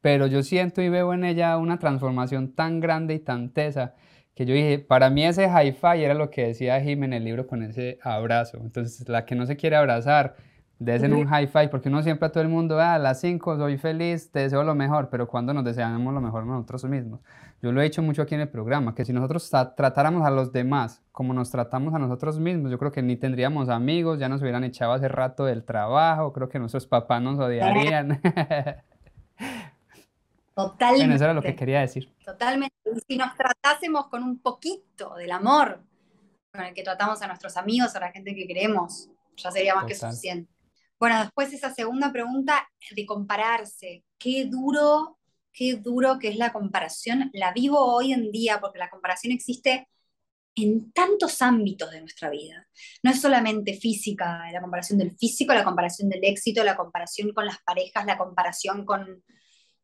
pero yo siento y veo en ella una transformación tan grande y tan tesa que yo dije, para mí ese hi-fi era lo que decía Jim en el libro con ese abrazo. Entonces la que no se quiere abrazar, Desen un high five, porque uno siempre a todo el mundo, ah, a las 5 soy feliz, te deseo lo mejor, pero cuando nos deseamos lo mejor nosotros mismos. Yo lo he dicho mucho aquí en el programa, que si nosotros tratáramos a los demás como nos tratamos a nosotros mismos, yo creo que ni tendríamos amigos, ya nos hubieran echado hace rato del trabajo, creo que nuestros papás nos odiarían. Totalmente. eso era lo que quería decir. Totalmente. Si nos tratásemos con un poquito del amor con el que tratamos a nuestros amigos, a la gente que queremos, ya sería más que suficiente. Bueno, después esa segunda pregunta de compararse. Qué duro, qué duro que es la comparación. La vivo hoy en día porque la comparación existe en tantos ámbitos de nuestra vida. No es solamente física, la comparación del físico, la comparación del éxito, la comparación con las parejas, la comparación con,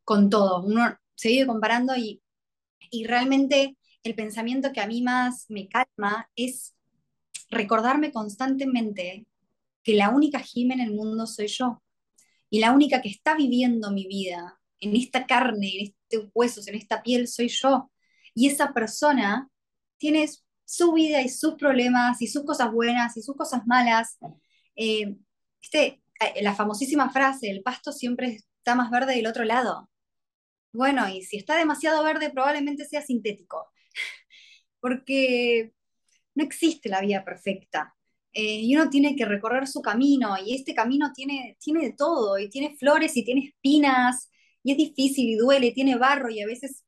con todo. Uno se vive comparando y, y realmente el pensamiento que a mí más me calma es recordarme constantemente que la única Jime en el mundo soy yo. Y la única que está viviendo mi vida en esta carne, en este huesos, en esta piel, soy yo. Y esa persona tiene su vida y sus problemas y sus cosas buenas y sus cosas malas. Este, la famosísima frase, el pasto siempre está más verde del otro lado. Bueno, y si está demasiado verde, probablemente sea sintético, porque no existe la vida perfecta. Eh, y uno tiene que recorrer su camino, y este camino tiene, tiene de todo, y tiene flores y tiene espinas, y es difícil y duele, tiene barro, y a veces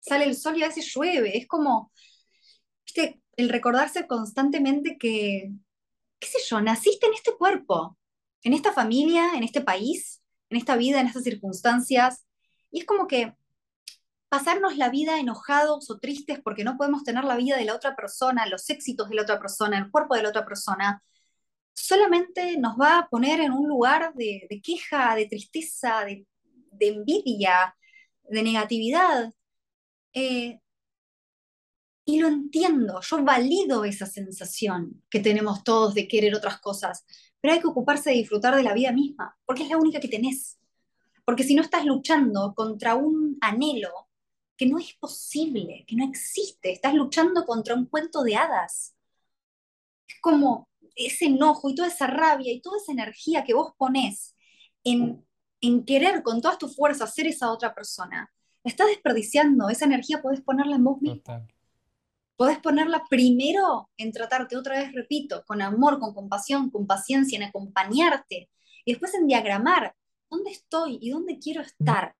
sale el sol y a veces llueve. Es como, ¿viste? el recordarse constantemente que, qué sé yo, naciste en este cuerpo, en esta familia, en este país, en esta vida, en estas circunstancias, y es como que pasarnos la vida enojados o tristes porque no podemos tener la vida de la otra persona, los éxitos de la otra persona, el cuerpo de la otra persona, solamente nos va a poner en un lugar de, queja, de tristeza, de, envidia, de negatividad. Eh, y lo entiendo, yo valido esa sensación que tenemos todos de querer otras cosas, pero hay que ocuparse de disfrutar de la vida misma, porque es la única que tenés. Porque si no estás luchando contra un anhelo que no es posible, que no existe, estás luchando contra un cuento de hadas. Es como ese enojo y toda esa rabia y toda esa energía que vos ponés en, en querer con todas tus fuerzas ser esa otra persona. estás desperdiciando, esa energía podés ponerla en vos mismo. Podés ponerla primero en tratarte, otra vez repito, con amor, con compasión, con paciencia, en acompañarte, y después en diagramar dónde estoy y dónde quiero estar.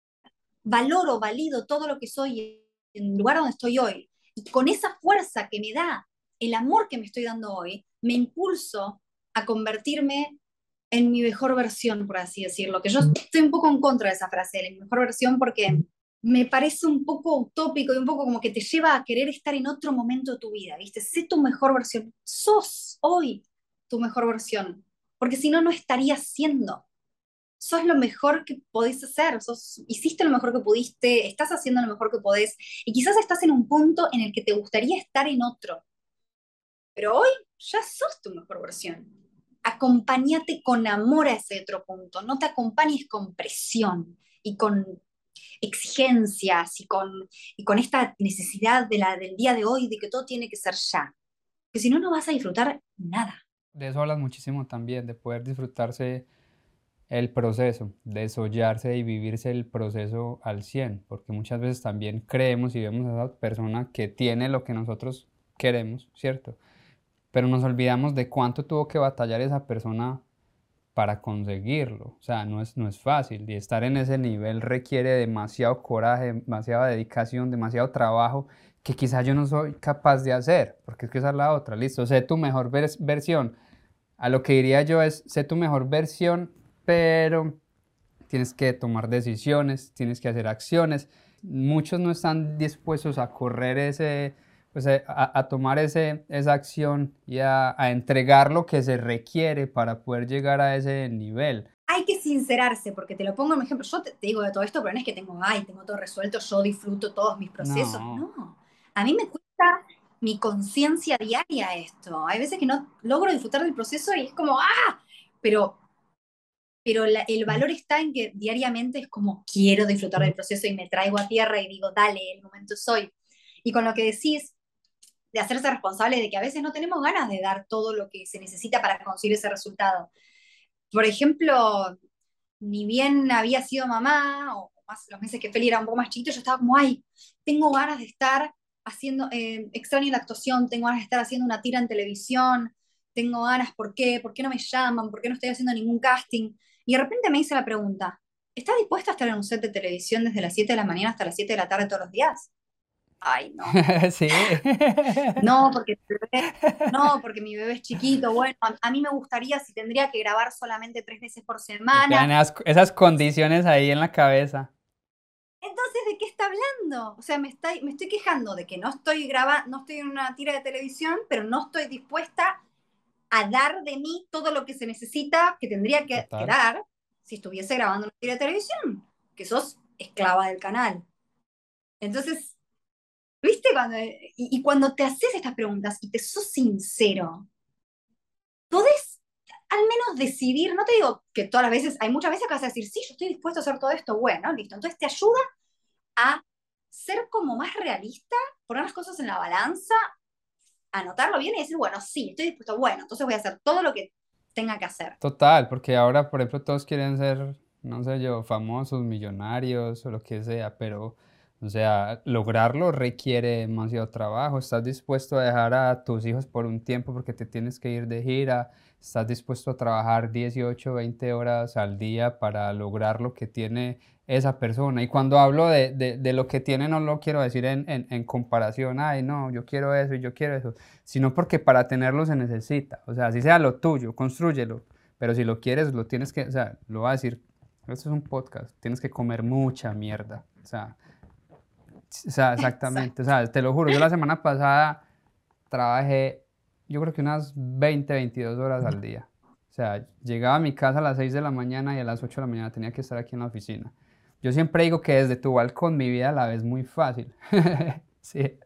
Valoro, valido todo lo que soy en el lugar donde estoy hoy. Y con esa fuerza que me da el amor que me estoy dando hoy, me impulso a convertirme en mi mejor versión, por así decirlo. Que yo estoy un poco en contra de esa frase, en mi mejor versión, porque me parece un poco utópico y un poco como que te lleva a querer estar en otro momento de tu vida, ¿viste? Sé tu mejor versión. Sos hoy tu mejor versión, porque si no, no estarías siendo. Sos lo mejor que podés hacer, sos, hiciste lo mejor que pudiste, estás haciendo lo mejor que podés, y quizás estás en un punto en el que te gustaría estar en otro. Pero hoy ya sos tu mejor versión. Acompáñate con amor a ese otro punto, no te acompañes con presión y con exigencias y con, y con esta necesidad de la, del día de hoy de que todo tiene que ser ya. Que si no, no vas a disfrutar nada. De eso hablas muchísimo también, de poder disfrutarse el proceso, desollarse y vivirse el proceso al 100, porque muchas veces también creemos y vemos a esa persona que tiene lo que nosotros queremos, ¿cierto? Pero nos olvidamos de cuánto tuvo que batallar esa persona para conseguirlo. O sea, no es, no es fácil y estar en ese nivel requiere demasiado coraje, demasiada dedicación, demasiado trabajo que quizás yo no soy capaz de hacer, porque es que esa es la otra, listo, sé tu mejor versión. A lo que diría yo es, sé tu mejor versión, pero tienes que tomar decisiones, tienes que hacer acciones. Muchos no están dispuestos a correr ese, pues, eh, a, tomar ese, esa acción y a, entregar lo que se requiere para poder llegar a ese nivel. Hay que sincerarse, porque te lo pongo en ejemplo. Yo te, digo de todo esto, pero no es que tengo, ay, tengo todo resuelto, yo disfruto todos mis procesos. No, a mí me cuesta mi conciencia diaria esto. Hay veces que no logro disfrutar del proceso y es como, ¡ah! Pero, pero el valor está en que diariamente es como, quiero disfrutar del proceso y me traigo a tierra y digo, dale, el momento soy. Y con lo que decís, de hacerse responsable de que a veces no tenemos ganas de dar todo lo que se necesita para conseguir ese resultado. por ejemplo, ni bien había sido mamá, o más los meses que Feli era un poco más chiquito, yo estaba como, ay, tengo ganas de estar haciendo, eh, extraño la actuación, tengo ganas de estar haciendo una tira en televisión, tengo ganas, ¿por qué? ¿Por qué no me llaman? ¿Por qué no estoy haciendo ningún casting? Y de repente me hice la pregunta, ¿estás dispuesta a estar en un set de televisión desde las 7 de la mañana hasta las 7 de la tarde todos los días? Ay, no. sí. No, porque, no, porque mi bebé es chiquito. Bueno, a, mí me gustaría si tendría que grabar solamente tres veces por semana. Esas, condiciones ahí en la cabeza. Entonces, ¿de qué está hablando? O sea, me, está, me estoy quejando de que no estoy grabando, no estoy en una tira de televisión, pero no estoy dispuesta a dar de mí todo lo que se necesita, que tendría que, dar si estuviese grabando una tira de televisión, que sos esclava del canal. Entonces, ¿viste? Cuando, y, cuando te haces estas preguntas y te sos sincero, podés al menos decidir, no te digo que todas las veces, hay muchas veces que vas a decir, sí, yo estoy dispuesto a hacer todo esto, bueno, listo. Entonces te ayuda a ser como más realista, poner las cosas en la balanza anotarlo bien y decir, bueno, sí, estoy dispuesto, bueno, entonces voy a hacer todo lo que tenga que hacer. Total, porque ahora, por ejemplo, todos quieren ser, no sé yo, famosos, millonarios o lo que sea, pero, o sea, lograrlo requiere demasiado trabajo. Estás dispuesto a dejar a tus hijos por un tiempo porque te tienes que ir de gira, estás dispuesto a trabajar 18, 20 horas al día para lograr lo que tiene esa persona. Y cuando hablo de, de, lo que tiene, no lo quiero decir en, en, en, comparación, ay, no, yo quiero eso y yo quiero eso, sino porque para tenerlo se necesita. O sea, si sea lo tuyo, construyelo. Pero si lo quieres, lo tienes que, o sea, lo va a decir, esto es un podcast, tienes que comer mucha mierda. O sea, o sea exactamente. O sea, te lo juro, yo la semana pasada trabajé, yo creo que unas 20, 22 horas al día. O sea, llegaba a mi casa a las 6 de la mañana y a las 8 de la mañana tenía que estar aquí en la oficina. Yo siempre digo que desde tu balcón mi vida la ves muy fácil. sí.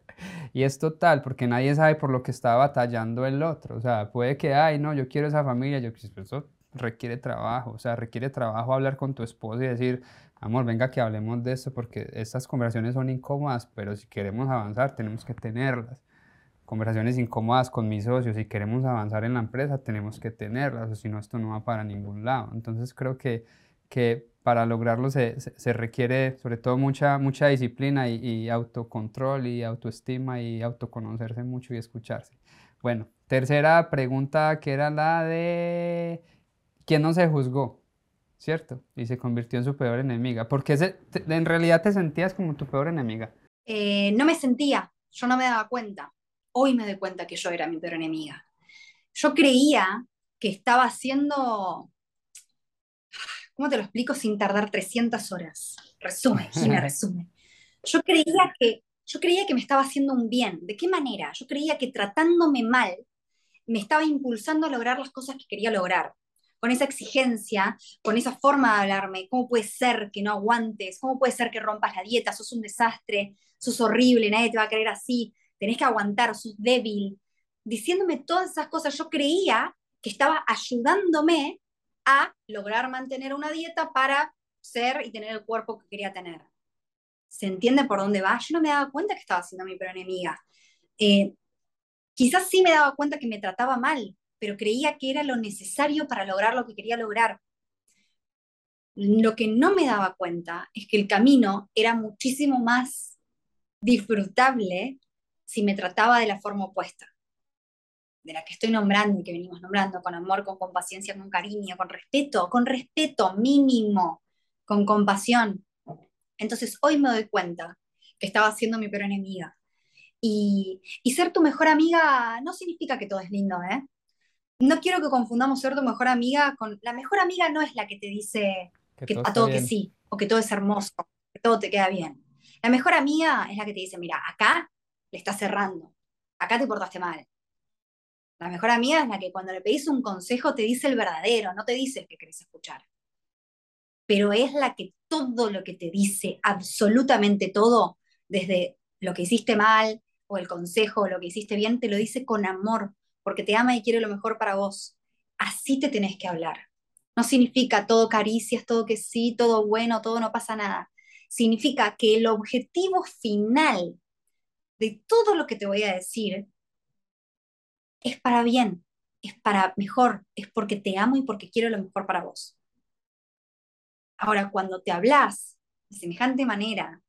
Y es total, porque nadie sabe por lo que está batallando el otro. O sea, puede que, ay, no, yo quiero esa familia. Yo, pues eso requiere trabajo. O sea, requiere trabajo hablar con tu esposo y decir, amor, venga que hablemos de esto, porque estas conversaciones son incómodas, pero si queremos avanzar, tenemos que tenerlas. Conversaciones incómodas con mis socios, si queremos avanzar en la empresa, tenemos que tenerlas, o si no, esto no va para ningún lado. Entonces, creo que, que para lograrlo se, requiere sobre todo mucha, mucha disciplina y, autocontrol y autoestima y autoconocerse mucho y escucharse. Bueno, tercera pregunta que era la de ¿quién no se juzgó? ¿Cierto? Y se convirtió en su peor enemiga. porque en realidad te sentías como tu peor enemiga? Eh, no me sentía, yo no me daba cuenta. Hoy me doy cuenta que yo era mi peor enemiga. Yo creía que estaba haciendo ¿Cómo te lo explico sin tardar 300 horas? Resume, Jimé, resume. Yo creía que yo creía que me estaba haciendo un bien. ¿De qué manera? Yo creía que tratándome mal me estaba impulsando a lograr las cosas que quería lograr. Con esa exigencia, con esa forma de hablarme, ¿cómo puede ser que no aguantes? ¿Cómo puede ser que rompas la dieta? Sos un desastre, sos horrible, nadie te va a querer así, tenés que aguantar, sos débil. Diciéndome todas esas cosas, yo creía que estaba ayudándome a lograr mantener una dieta para ser y tener el cuerpo que quería tener. ¿Se entiende por dónde va? Yo no me daba cuenta que estaba siendo mi peor enemiga. Eh, quizás sí me daba cuenta que me trataba mal, pero creía que era lo necesario para lograr lo que quería lograr. Lo que no me daba cuenta es que el camino era muchísimo más disfrutable si me trataba de la forma opuesta de la que estoy nombrando y que venimos nombrando, con amor, con compasión, con cariño, con respeto, con respeto mínimo, con compasión. Entonces hoy me doy cuenta que estaba siendo mi peor enemiga. Y, ser tu mejor amiga no significa que todo es lindo, ¿eh? No quiero que confundamos ser tu mejor amiga con... La mejor amiga no es la que te dice que, a todo que sí, o que todo es hermoso, que todo te queda bien. La mejor amiga es la que te dice, mira, acá le estás cerrando, acá te portaste mal, la mejor amiga es la que cuando le pedís un consejo te dice el verdadero, no te dice el que querés escuchar. Pero es la que todo lo que te dice, absolutamente todo, desde lo que hiciste mal o el consejo o lo que hiciste bien, te lo dice con amor, porque te ama y quiere lo mejor para vos. Así te tenés que hablar. No significa todo caricias, todo que sí, todo bueno, todo no pasa nada. Significa que el objetivo final de todo lo que te voy a decir es para bien, es para mejor, es porque te amo y porque quiero lo mejor para vos. Ahora, cuando te hablas de semejante manera,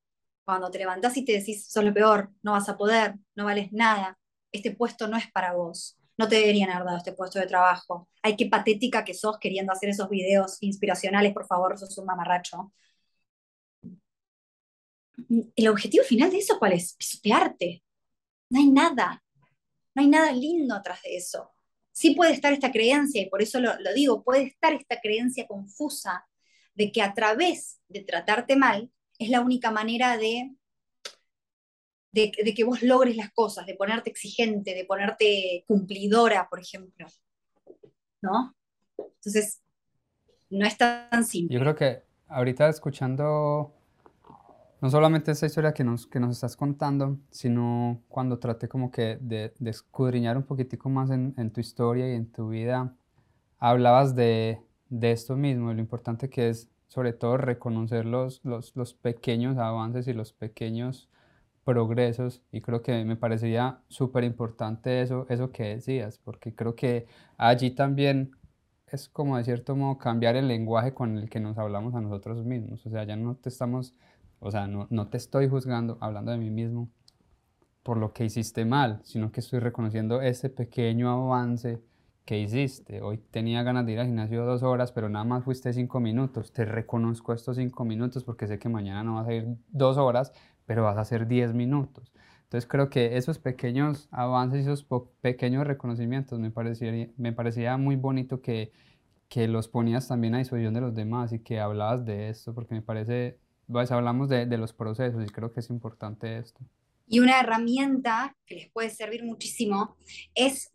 cuando te levantás y te decís, sos lo peor, no vas a poder, no vales nada, este puesto no es para vos, no te deberían haber dado este puesto de trabajo, ay, qué patética que sos queriendo hacer esos videos inspiracionales, por favor, sos un mamarracho. El objetivo final de eso, ¿cuál es? Pisotearte. No hay nada, no hay nada lindo atrás de eso. Sí puede estar esta creencia, y por eso lo, digo, puede estar esta creencia confusa de que a través de tratarte mal es la única manera de, de, que vos logres las cosas, de ponerte exigente, de ponerte cumplidora, por ejemplo. ¿No? Entonces, no es tan simple. Yo creo que ahorita escuchando no solamente esta historia que nos, que nos estás contando, sino cuando traté como que de, de escudriñar un poquitico más en, en, tu historia y en tu vida, hablabas de, de esto mismo, lo importante que es sobre todo reconocer los, los, los, pequeños avances y los pequeños progresos. Y creo que me parecería súper importante eso, eso que decías, porque creo que allí también es como de cierto modo cambiar el lenguaje con el que nos hablamos a nosotros mismos, o sea, ya no te estamos, o sea, no, te estoy juzgando hablando de mí mismo por lo que hiciste mal, sino que estoy reconociendo ese pequeño avance ¿qué hiciste? Hoy tenía ganas de ir al gimnasio dos horas, pero nada más fuiste cinco minutos. Te reconozco estos cinco minutos porque sé que mañana no vas a ir dos horas, pero vas a hacer diez minutos. Entonces creo que esos pequeños avances y esos pequeños reconocimientos me parecía muy bonito que, que los ponías también a disposición de los demás y que hablabas de esto, porque me parece, pues hablamos de, de los procesos y creo que es importante esto. Y una herramienta que les puede servir muchísimo es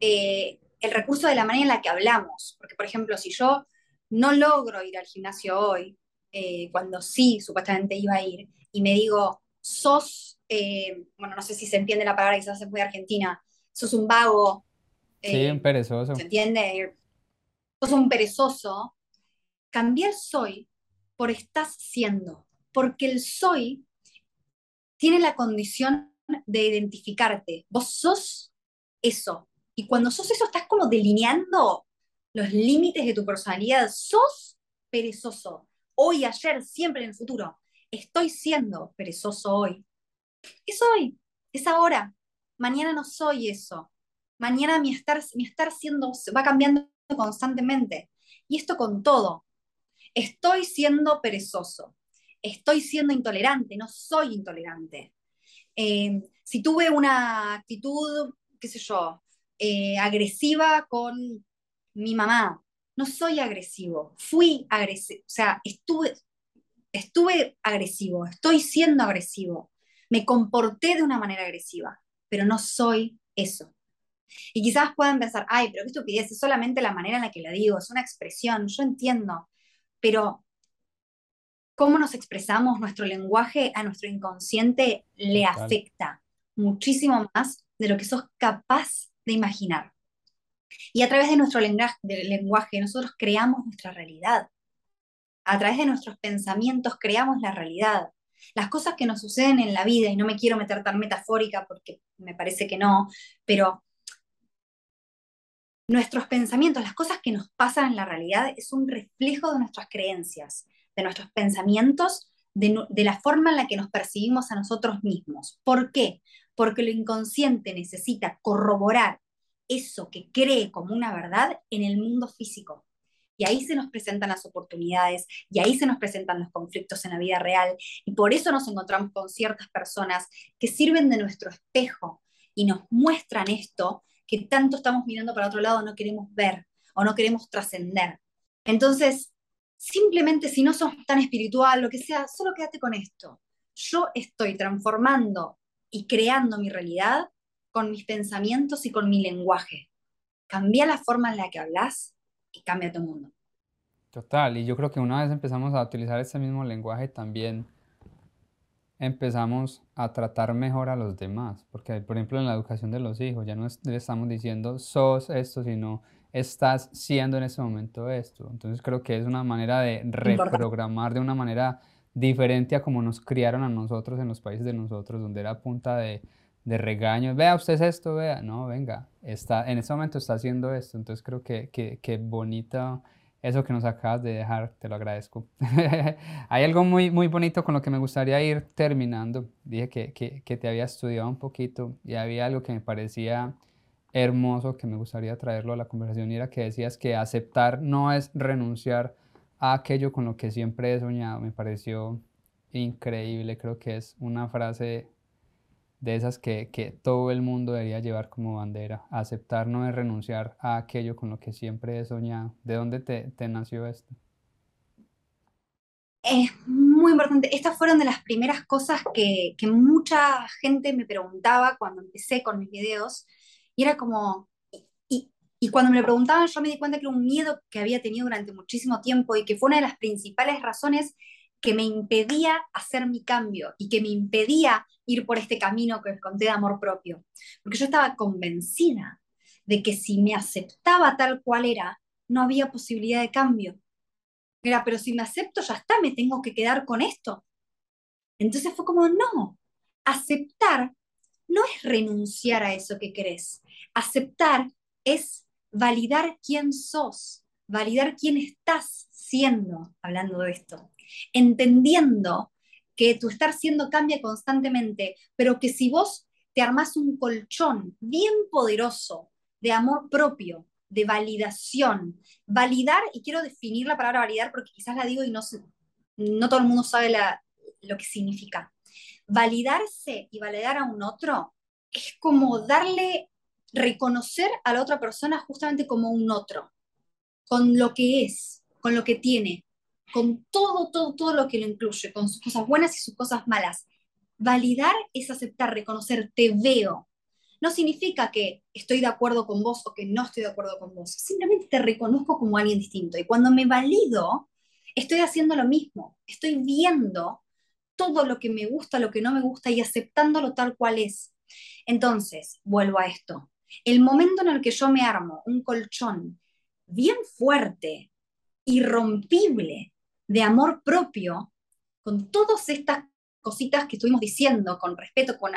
eh, el recurso de la manera en la que hablamos. Porque, por ejemplo, si yo no logro ir al gimnasio hoy, eh, cuando sí supuestamente iba a ir, y me digo, sos, eh, bueno, no sé si se entiende la palabra, quizás es muy argentina, sos un vago. sí, un perezoso. ¿Se entiende? Sos un perezoso. Cambiar soy por estás siendo, porque el soy tiene la condición de identificarte. Vos sos eso, y cuando sos eso, estás como delineando los límites de tu personalidad. Sos perezoso. Hoy, ayer, siempre en el futuro. Estoy siendo perezoso hoy. ¿Qué soy? Es ahora. Mañana no soy eso. Mañana mi estar, mi estar siendo va cambiando constantemente. Y esto con todo. Estoy siendo perezoso. Estoy siendo intolerante. No soy intolerante. Eh, si tuve una actitud, qué sé yo, eh, agresiva con mi mamá. No soy agresivo, fui agresivo, o sea, estuve, estuve agresivo, estoy siendo agresivo, me comporté de una manera agresiva, pero no soy eso. Y quizás puedan pensar, ay, pero qué estupidez, es solamente la manera en la que la digo, es una expresión, yo entiendo, pero cómo nos expresamos, nuestro lenguaje a nuestro inconsciente le afecta muchísimo más de lo que sos capaz de imaginar. Y a través de nuestro lenguaje, nosotros creamos nuestra realidad. A través de nuestros pensamientos creamos la realidad. Las cosas que nos suceden en la vida, y no me quiero meter tan metafórica porque me parece que no, pero nuestros pensamientos, las cosas que nos pasan en la realidad, es un reflejo de nuestras creencias, de nuestros pensamientos, de, la forma en la que nos percibimos a nosotros mismos. ¿Por qué? porque lo inconsciente necesita corroborar eso que cree como una verdad en el mundo físico. Y ahí se nos presentan las oportunidades, y ahí se nos presentan los conflictos en la vida real, y por eso nos encontramos con ciertas personas que sirven de nuestro espejo y nos muestran esto que tanto estamos mirando para otro lado, no queremos ver o no queremos trascender. Entonces, simplemente si no sos tan espiritual, lo que sea, solo quédate con esto. Yo estoy transformando y creando mi realidad con mis pensamientos y con mi lenguaje. Cambia la forma en la que hablas y cambia tu mundo. Total, y yo creo que una vez empezamos a utilizar ese mismo lenguaje también empezamos a tratar mejor a los demás, porque por ejemplo en la educación de los hijos ya no le estamos diciendo sos esto, sino estás siendo en ese momento esto. Entonces creo que es una manera de reprogramar de una manera diferente a como nos criaron a nosotros en los países de nosotros, donde era punta de, de regaños, vea usted es esto, vea, no, venga, está, en este momento está haciendo esto, entonces creo que, que, que bonito eso que nos acabas de dejar, te lo agradezco. Hay algo muy, muy bonito con lo que me gustaría ir terminando. Dije que, que, que, te había estudiado un poquito y había algo que me parecía hermoso que me gustaría traerlo a la conversación y era que decías que aceptar no es renunciar a aquello con lo que siempre he soñado. Me pareció increíble, creo que es una frase de esas que, que, todo el mundo debería llevar como bandera. Aceptar no es renunciar a aquello con lo que siempre he soñado. ¿De dónde te, te nació esto? Es muy importante. Estas fueron de las primeras cosas que, que mucha gente me preguntaba cuando empecé con mis videos. Y era como, y, y cuando me lo preguntaban yo me di cuenta que era un miedo que había tenido durante muchísimo tiempo y que fue una de las principales razones que me impedía hacer mi cambio y que me impedía ir por este camino que os conté de amor propio. Porque yo estaba convencida de que si me aceptaba tal cual era, no había posibilidad de cambio. Era, pero si me acepto, ya está, me tengo que quedar con esto. Entonces fue como, no, aceptar no es renunciar a eso que querés. Aceptar es validar quién sos, validar quién estás siendo, hablando de esto entendiendo que tu estar siendo cambia constantemente, pero que si vos te armás un colchón bien poderoso de amor propio, de validación, validar, y quiero definir la palabra validar porque quizás la digo y no, no todo el mundo sabe lo que significa. Validarse y validar a un otro es como darle, reconocer a la otra persona justamente como un otro, con lo que es, con lo que tiene, con todo, todo, todo lo que lo incluye, con sus cosas buenas y sus cosas malas. Validar es aceptar, reconocer, te veo. No significa que estoy de acuerdo con vos o que no estoy de acuerdo con vos. Simplemente te reconozco como alguien distinto. Y cuando me valido, estoy haciendo lo mismo. Estoy viendo todo lo que me gusta, lo que no me gusta y aceptándolo tal cual es. Entonces, vuelvo a esto. El momento en el que yo me armo un colchón bien fuerte, irrompible, de amor propio, con todas estas cositas que estuvimos diciendo, con respeto, con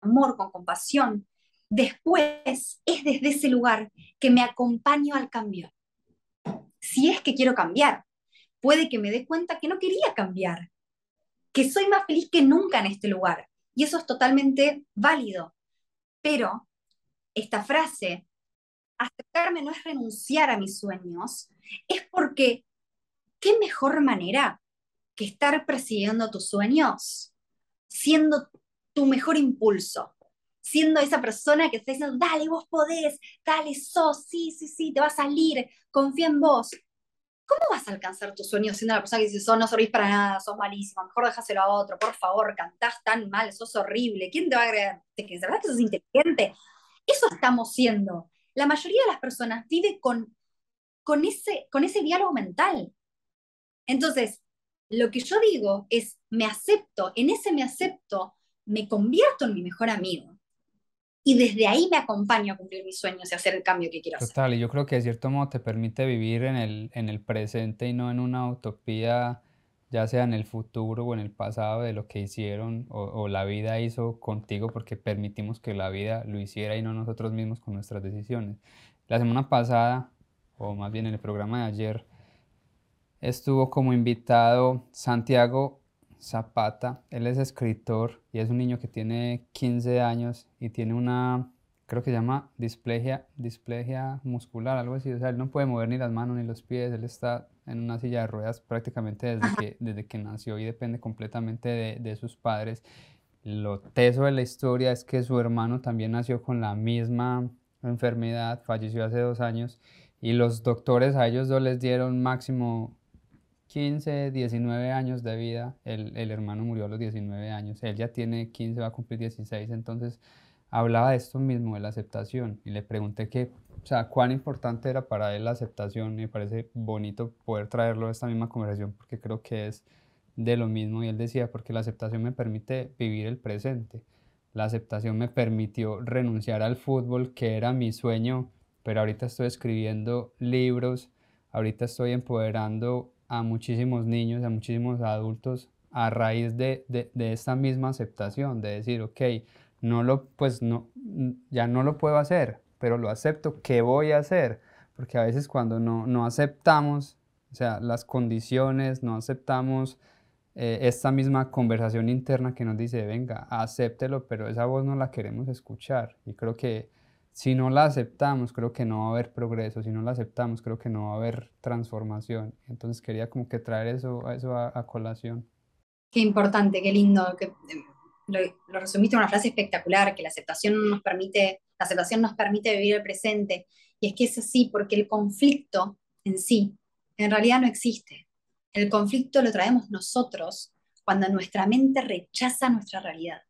amor, con compasión, después es desde ese lugar que me acompaño al cambio. Si es que quiero cambiar, puede que me dé cuenta que no quería cambiar, que soy más feliz que nunca en este lugar. Y eso es totalmente válido. Pero esta frase, aceptarme no es renunciar a mis sueños, es porque ¿qué mejor manera que estar persiguiendo tus sueños? Siendo tu mejor impulso, siendo esa persona que está diciendo, dale, vos podés, dale, sos, sí, sí, sí, te va a salir, confía en vos. ¿Cómo vas a alcanzar tus sueños siendo la persona que dice, no servís para nada, sos malísimo, mejor dejáselo a otro, por favor, cantás tan mal, sos horrible, ¿quién te va a creer? ¿Te crees que sos inteligente? Eso estamos siendo. La mayoría de las personas vive con, con, ese, con ese diálogo mental. Entonces, lo que yo digo es, me acepto, en ese me acepto, me convierto en mi mejor amigo. Y desde ahí me acompaño a cumplir mis sueños y hacer el cambio que quiero hacer. Total, y yo creo que de cierto modo te permite vivir en el, en el presente y no en una utopía, ya sea en el futuro o en el pasado de lo que hicieron o, o la vida hizo contigo porque permitimos que la vida lo hiciera y no nosotros mismos con nuestras decisiones. La semana pasada, o más bien en el programa de ayer, estuvo como invitado Santiago Zapata. Él es escritor y es un niño que tiene 15 años y tiene una, creo que se llama displegia, displegia muscular, algo así. O sea, él no puede mover ni las manos ni los pies. Él está en una silla de ruedas prácticamente desde que, desde que nació y depende completamente de, de sus padres. Lo teso de la historia es que su hermano también nació con la misma enfermedad, falleció hace dos años y los doctores a ellos dos les dieron máximo 15, 19 años de vida, el, el, hermano murió a los 19 años, él ya tiene 15, va a cumplir 16, entonces hablaba de esto mismo, de la aceptación, y le pregunté qué, o sea, cuán importante era para él la aceptación, me parece bonito poder traerlo a esta misma conversación, porque creo que es de lo mismo, y él decía, porque la aceptación me permite vivir el presente, la aceptación me permitió renunciar al fútbol, que era mi sueño, pero ahorita estoy escribiendo libros, ahorita estoy empoderando a muchísimos niños, a muchísimos adultos a raíz de, de, esta misma aceptación, de decir, ok, no lo, pues no, ya no lo puedo hacer, pero lo acepto, ¿qué voy a hacer? Porque a veces cuando no, no aceptamos, o sea, las condiciones, no aceptamos eh, esta misma conversación interna que nos dice, venga, acéptelo, pero esa voz no la queremos escuchar. Y creo que si no la aceptamos, creo que no va a haber progreso, si no la aceptamos, creo que no va a haber transformación. Entonces quería como que traer eso, eso a, colación. Qué importante, qué lindo, que em, lo, lo, resumiste en una frase espectacular, que la aceptación nos permite, la aceptación nos permite vivir el presente. Y es que es así, porque el conflicto en sí, en realidad no existe. El conflicto lo traemos nosotros cuando nuestra mente rechaza nuestra realidad.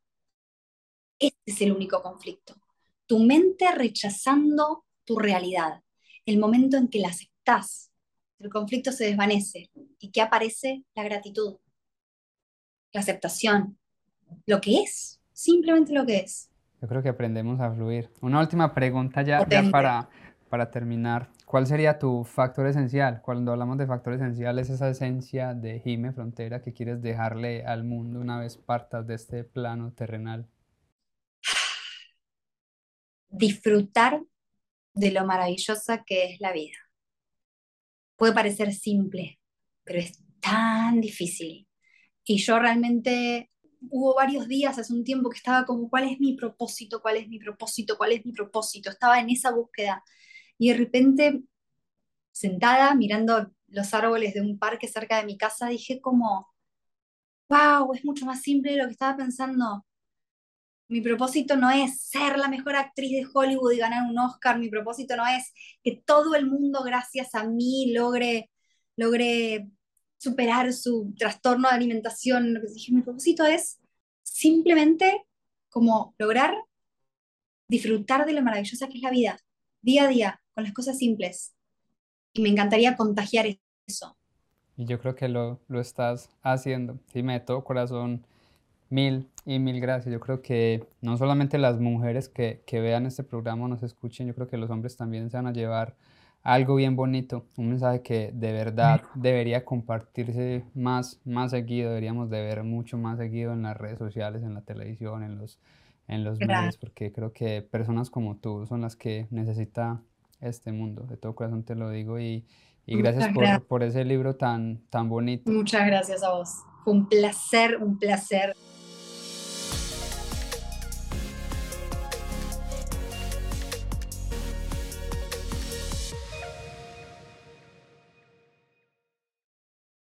Este es el único conflicto tu mente rechazando tu realidad. El momento en que la aceptás, el conflicto se desvanece y que aparece la gratitud, la aceptación, lo que es, simplemente lo que es. Yo creo que aprendemos a fluir. Una última pregunta ya, para, para terminar. ¿Cuál sería tu factor esencial? Cuando hablamos de factor esencial, es esa esencia de Jime Frontera que quieres dejarle al mundo una vez partas de este plano terrenal disfrutar de lo maravillosa que es la vida. Puede parecer simple, pero es tan difícil. Y yo realmente hubo varios días hace un tiempo que estaba como, ¿cuál es mi propósito? ¿Cuál es mi propósito? ¿Cuál es mi propósito? Estaba en esa búsqueda. Y de repente, sentada mirando los árboles de un parque cerca de mi casa, dije como, wow, es mucho más simple de lo que estaba pensando. Mi propósito no es ser la mejor actriz de Hollywood y ganar un Oscar. Mi propósito no es que todo el mundo, gracias a mí, logre, logre superar su trastorno de alimentación. Dije, mi propósito es simplemente como lograr disfrutar de lo maravillosa que es la vida, día a día, con las cosas simples. Y me encantaría contagiar eso. Y yo creo que lo, lo estás haciendo. Sí, me de todo corazón Mil y mil gracias. Yo creo que no solamente las mujeres que, que vean este programa nos escuchen, yo creo que los hombres también se van a llevar algo bien bonito, un mensaje que de verdad debería compartirse más, más seguido, deberíamos de ver mucho más seguido en las redes sociales, en la televisión, en los, en los medios, porque creo que personas como tú son las que necesita este mundo. De todo corazón te lo digo y, y gracias, gracias. Por, por ese libro tan, tan bonito. Muchas gracias a vos. Fue un placer, un placer.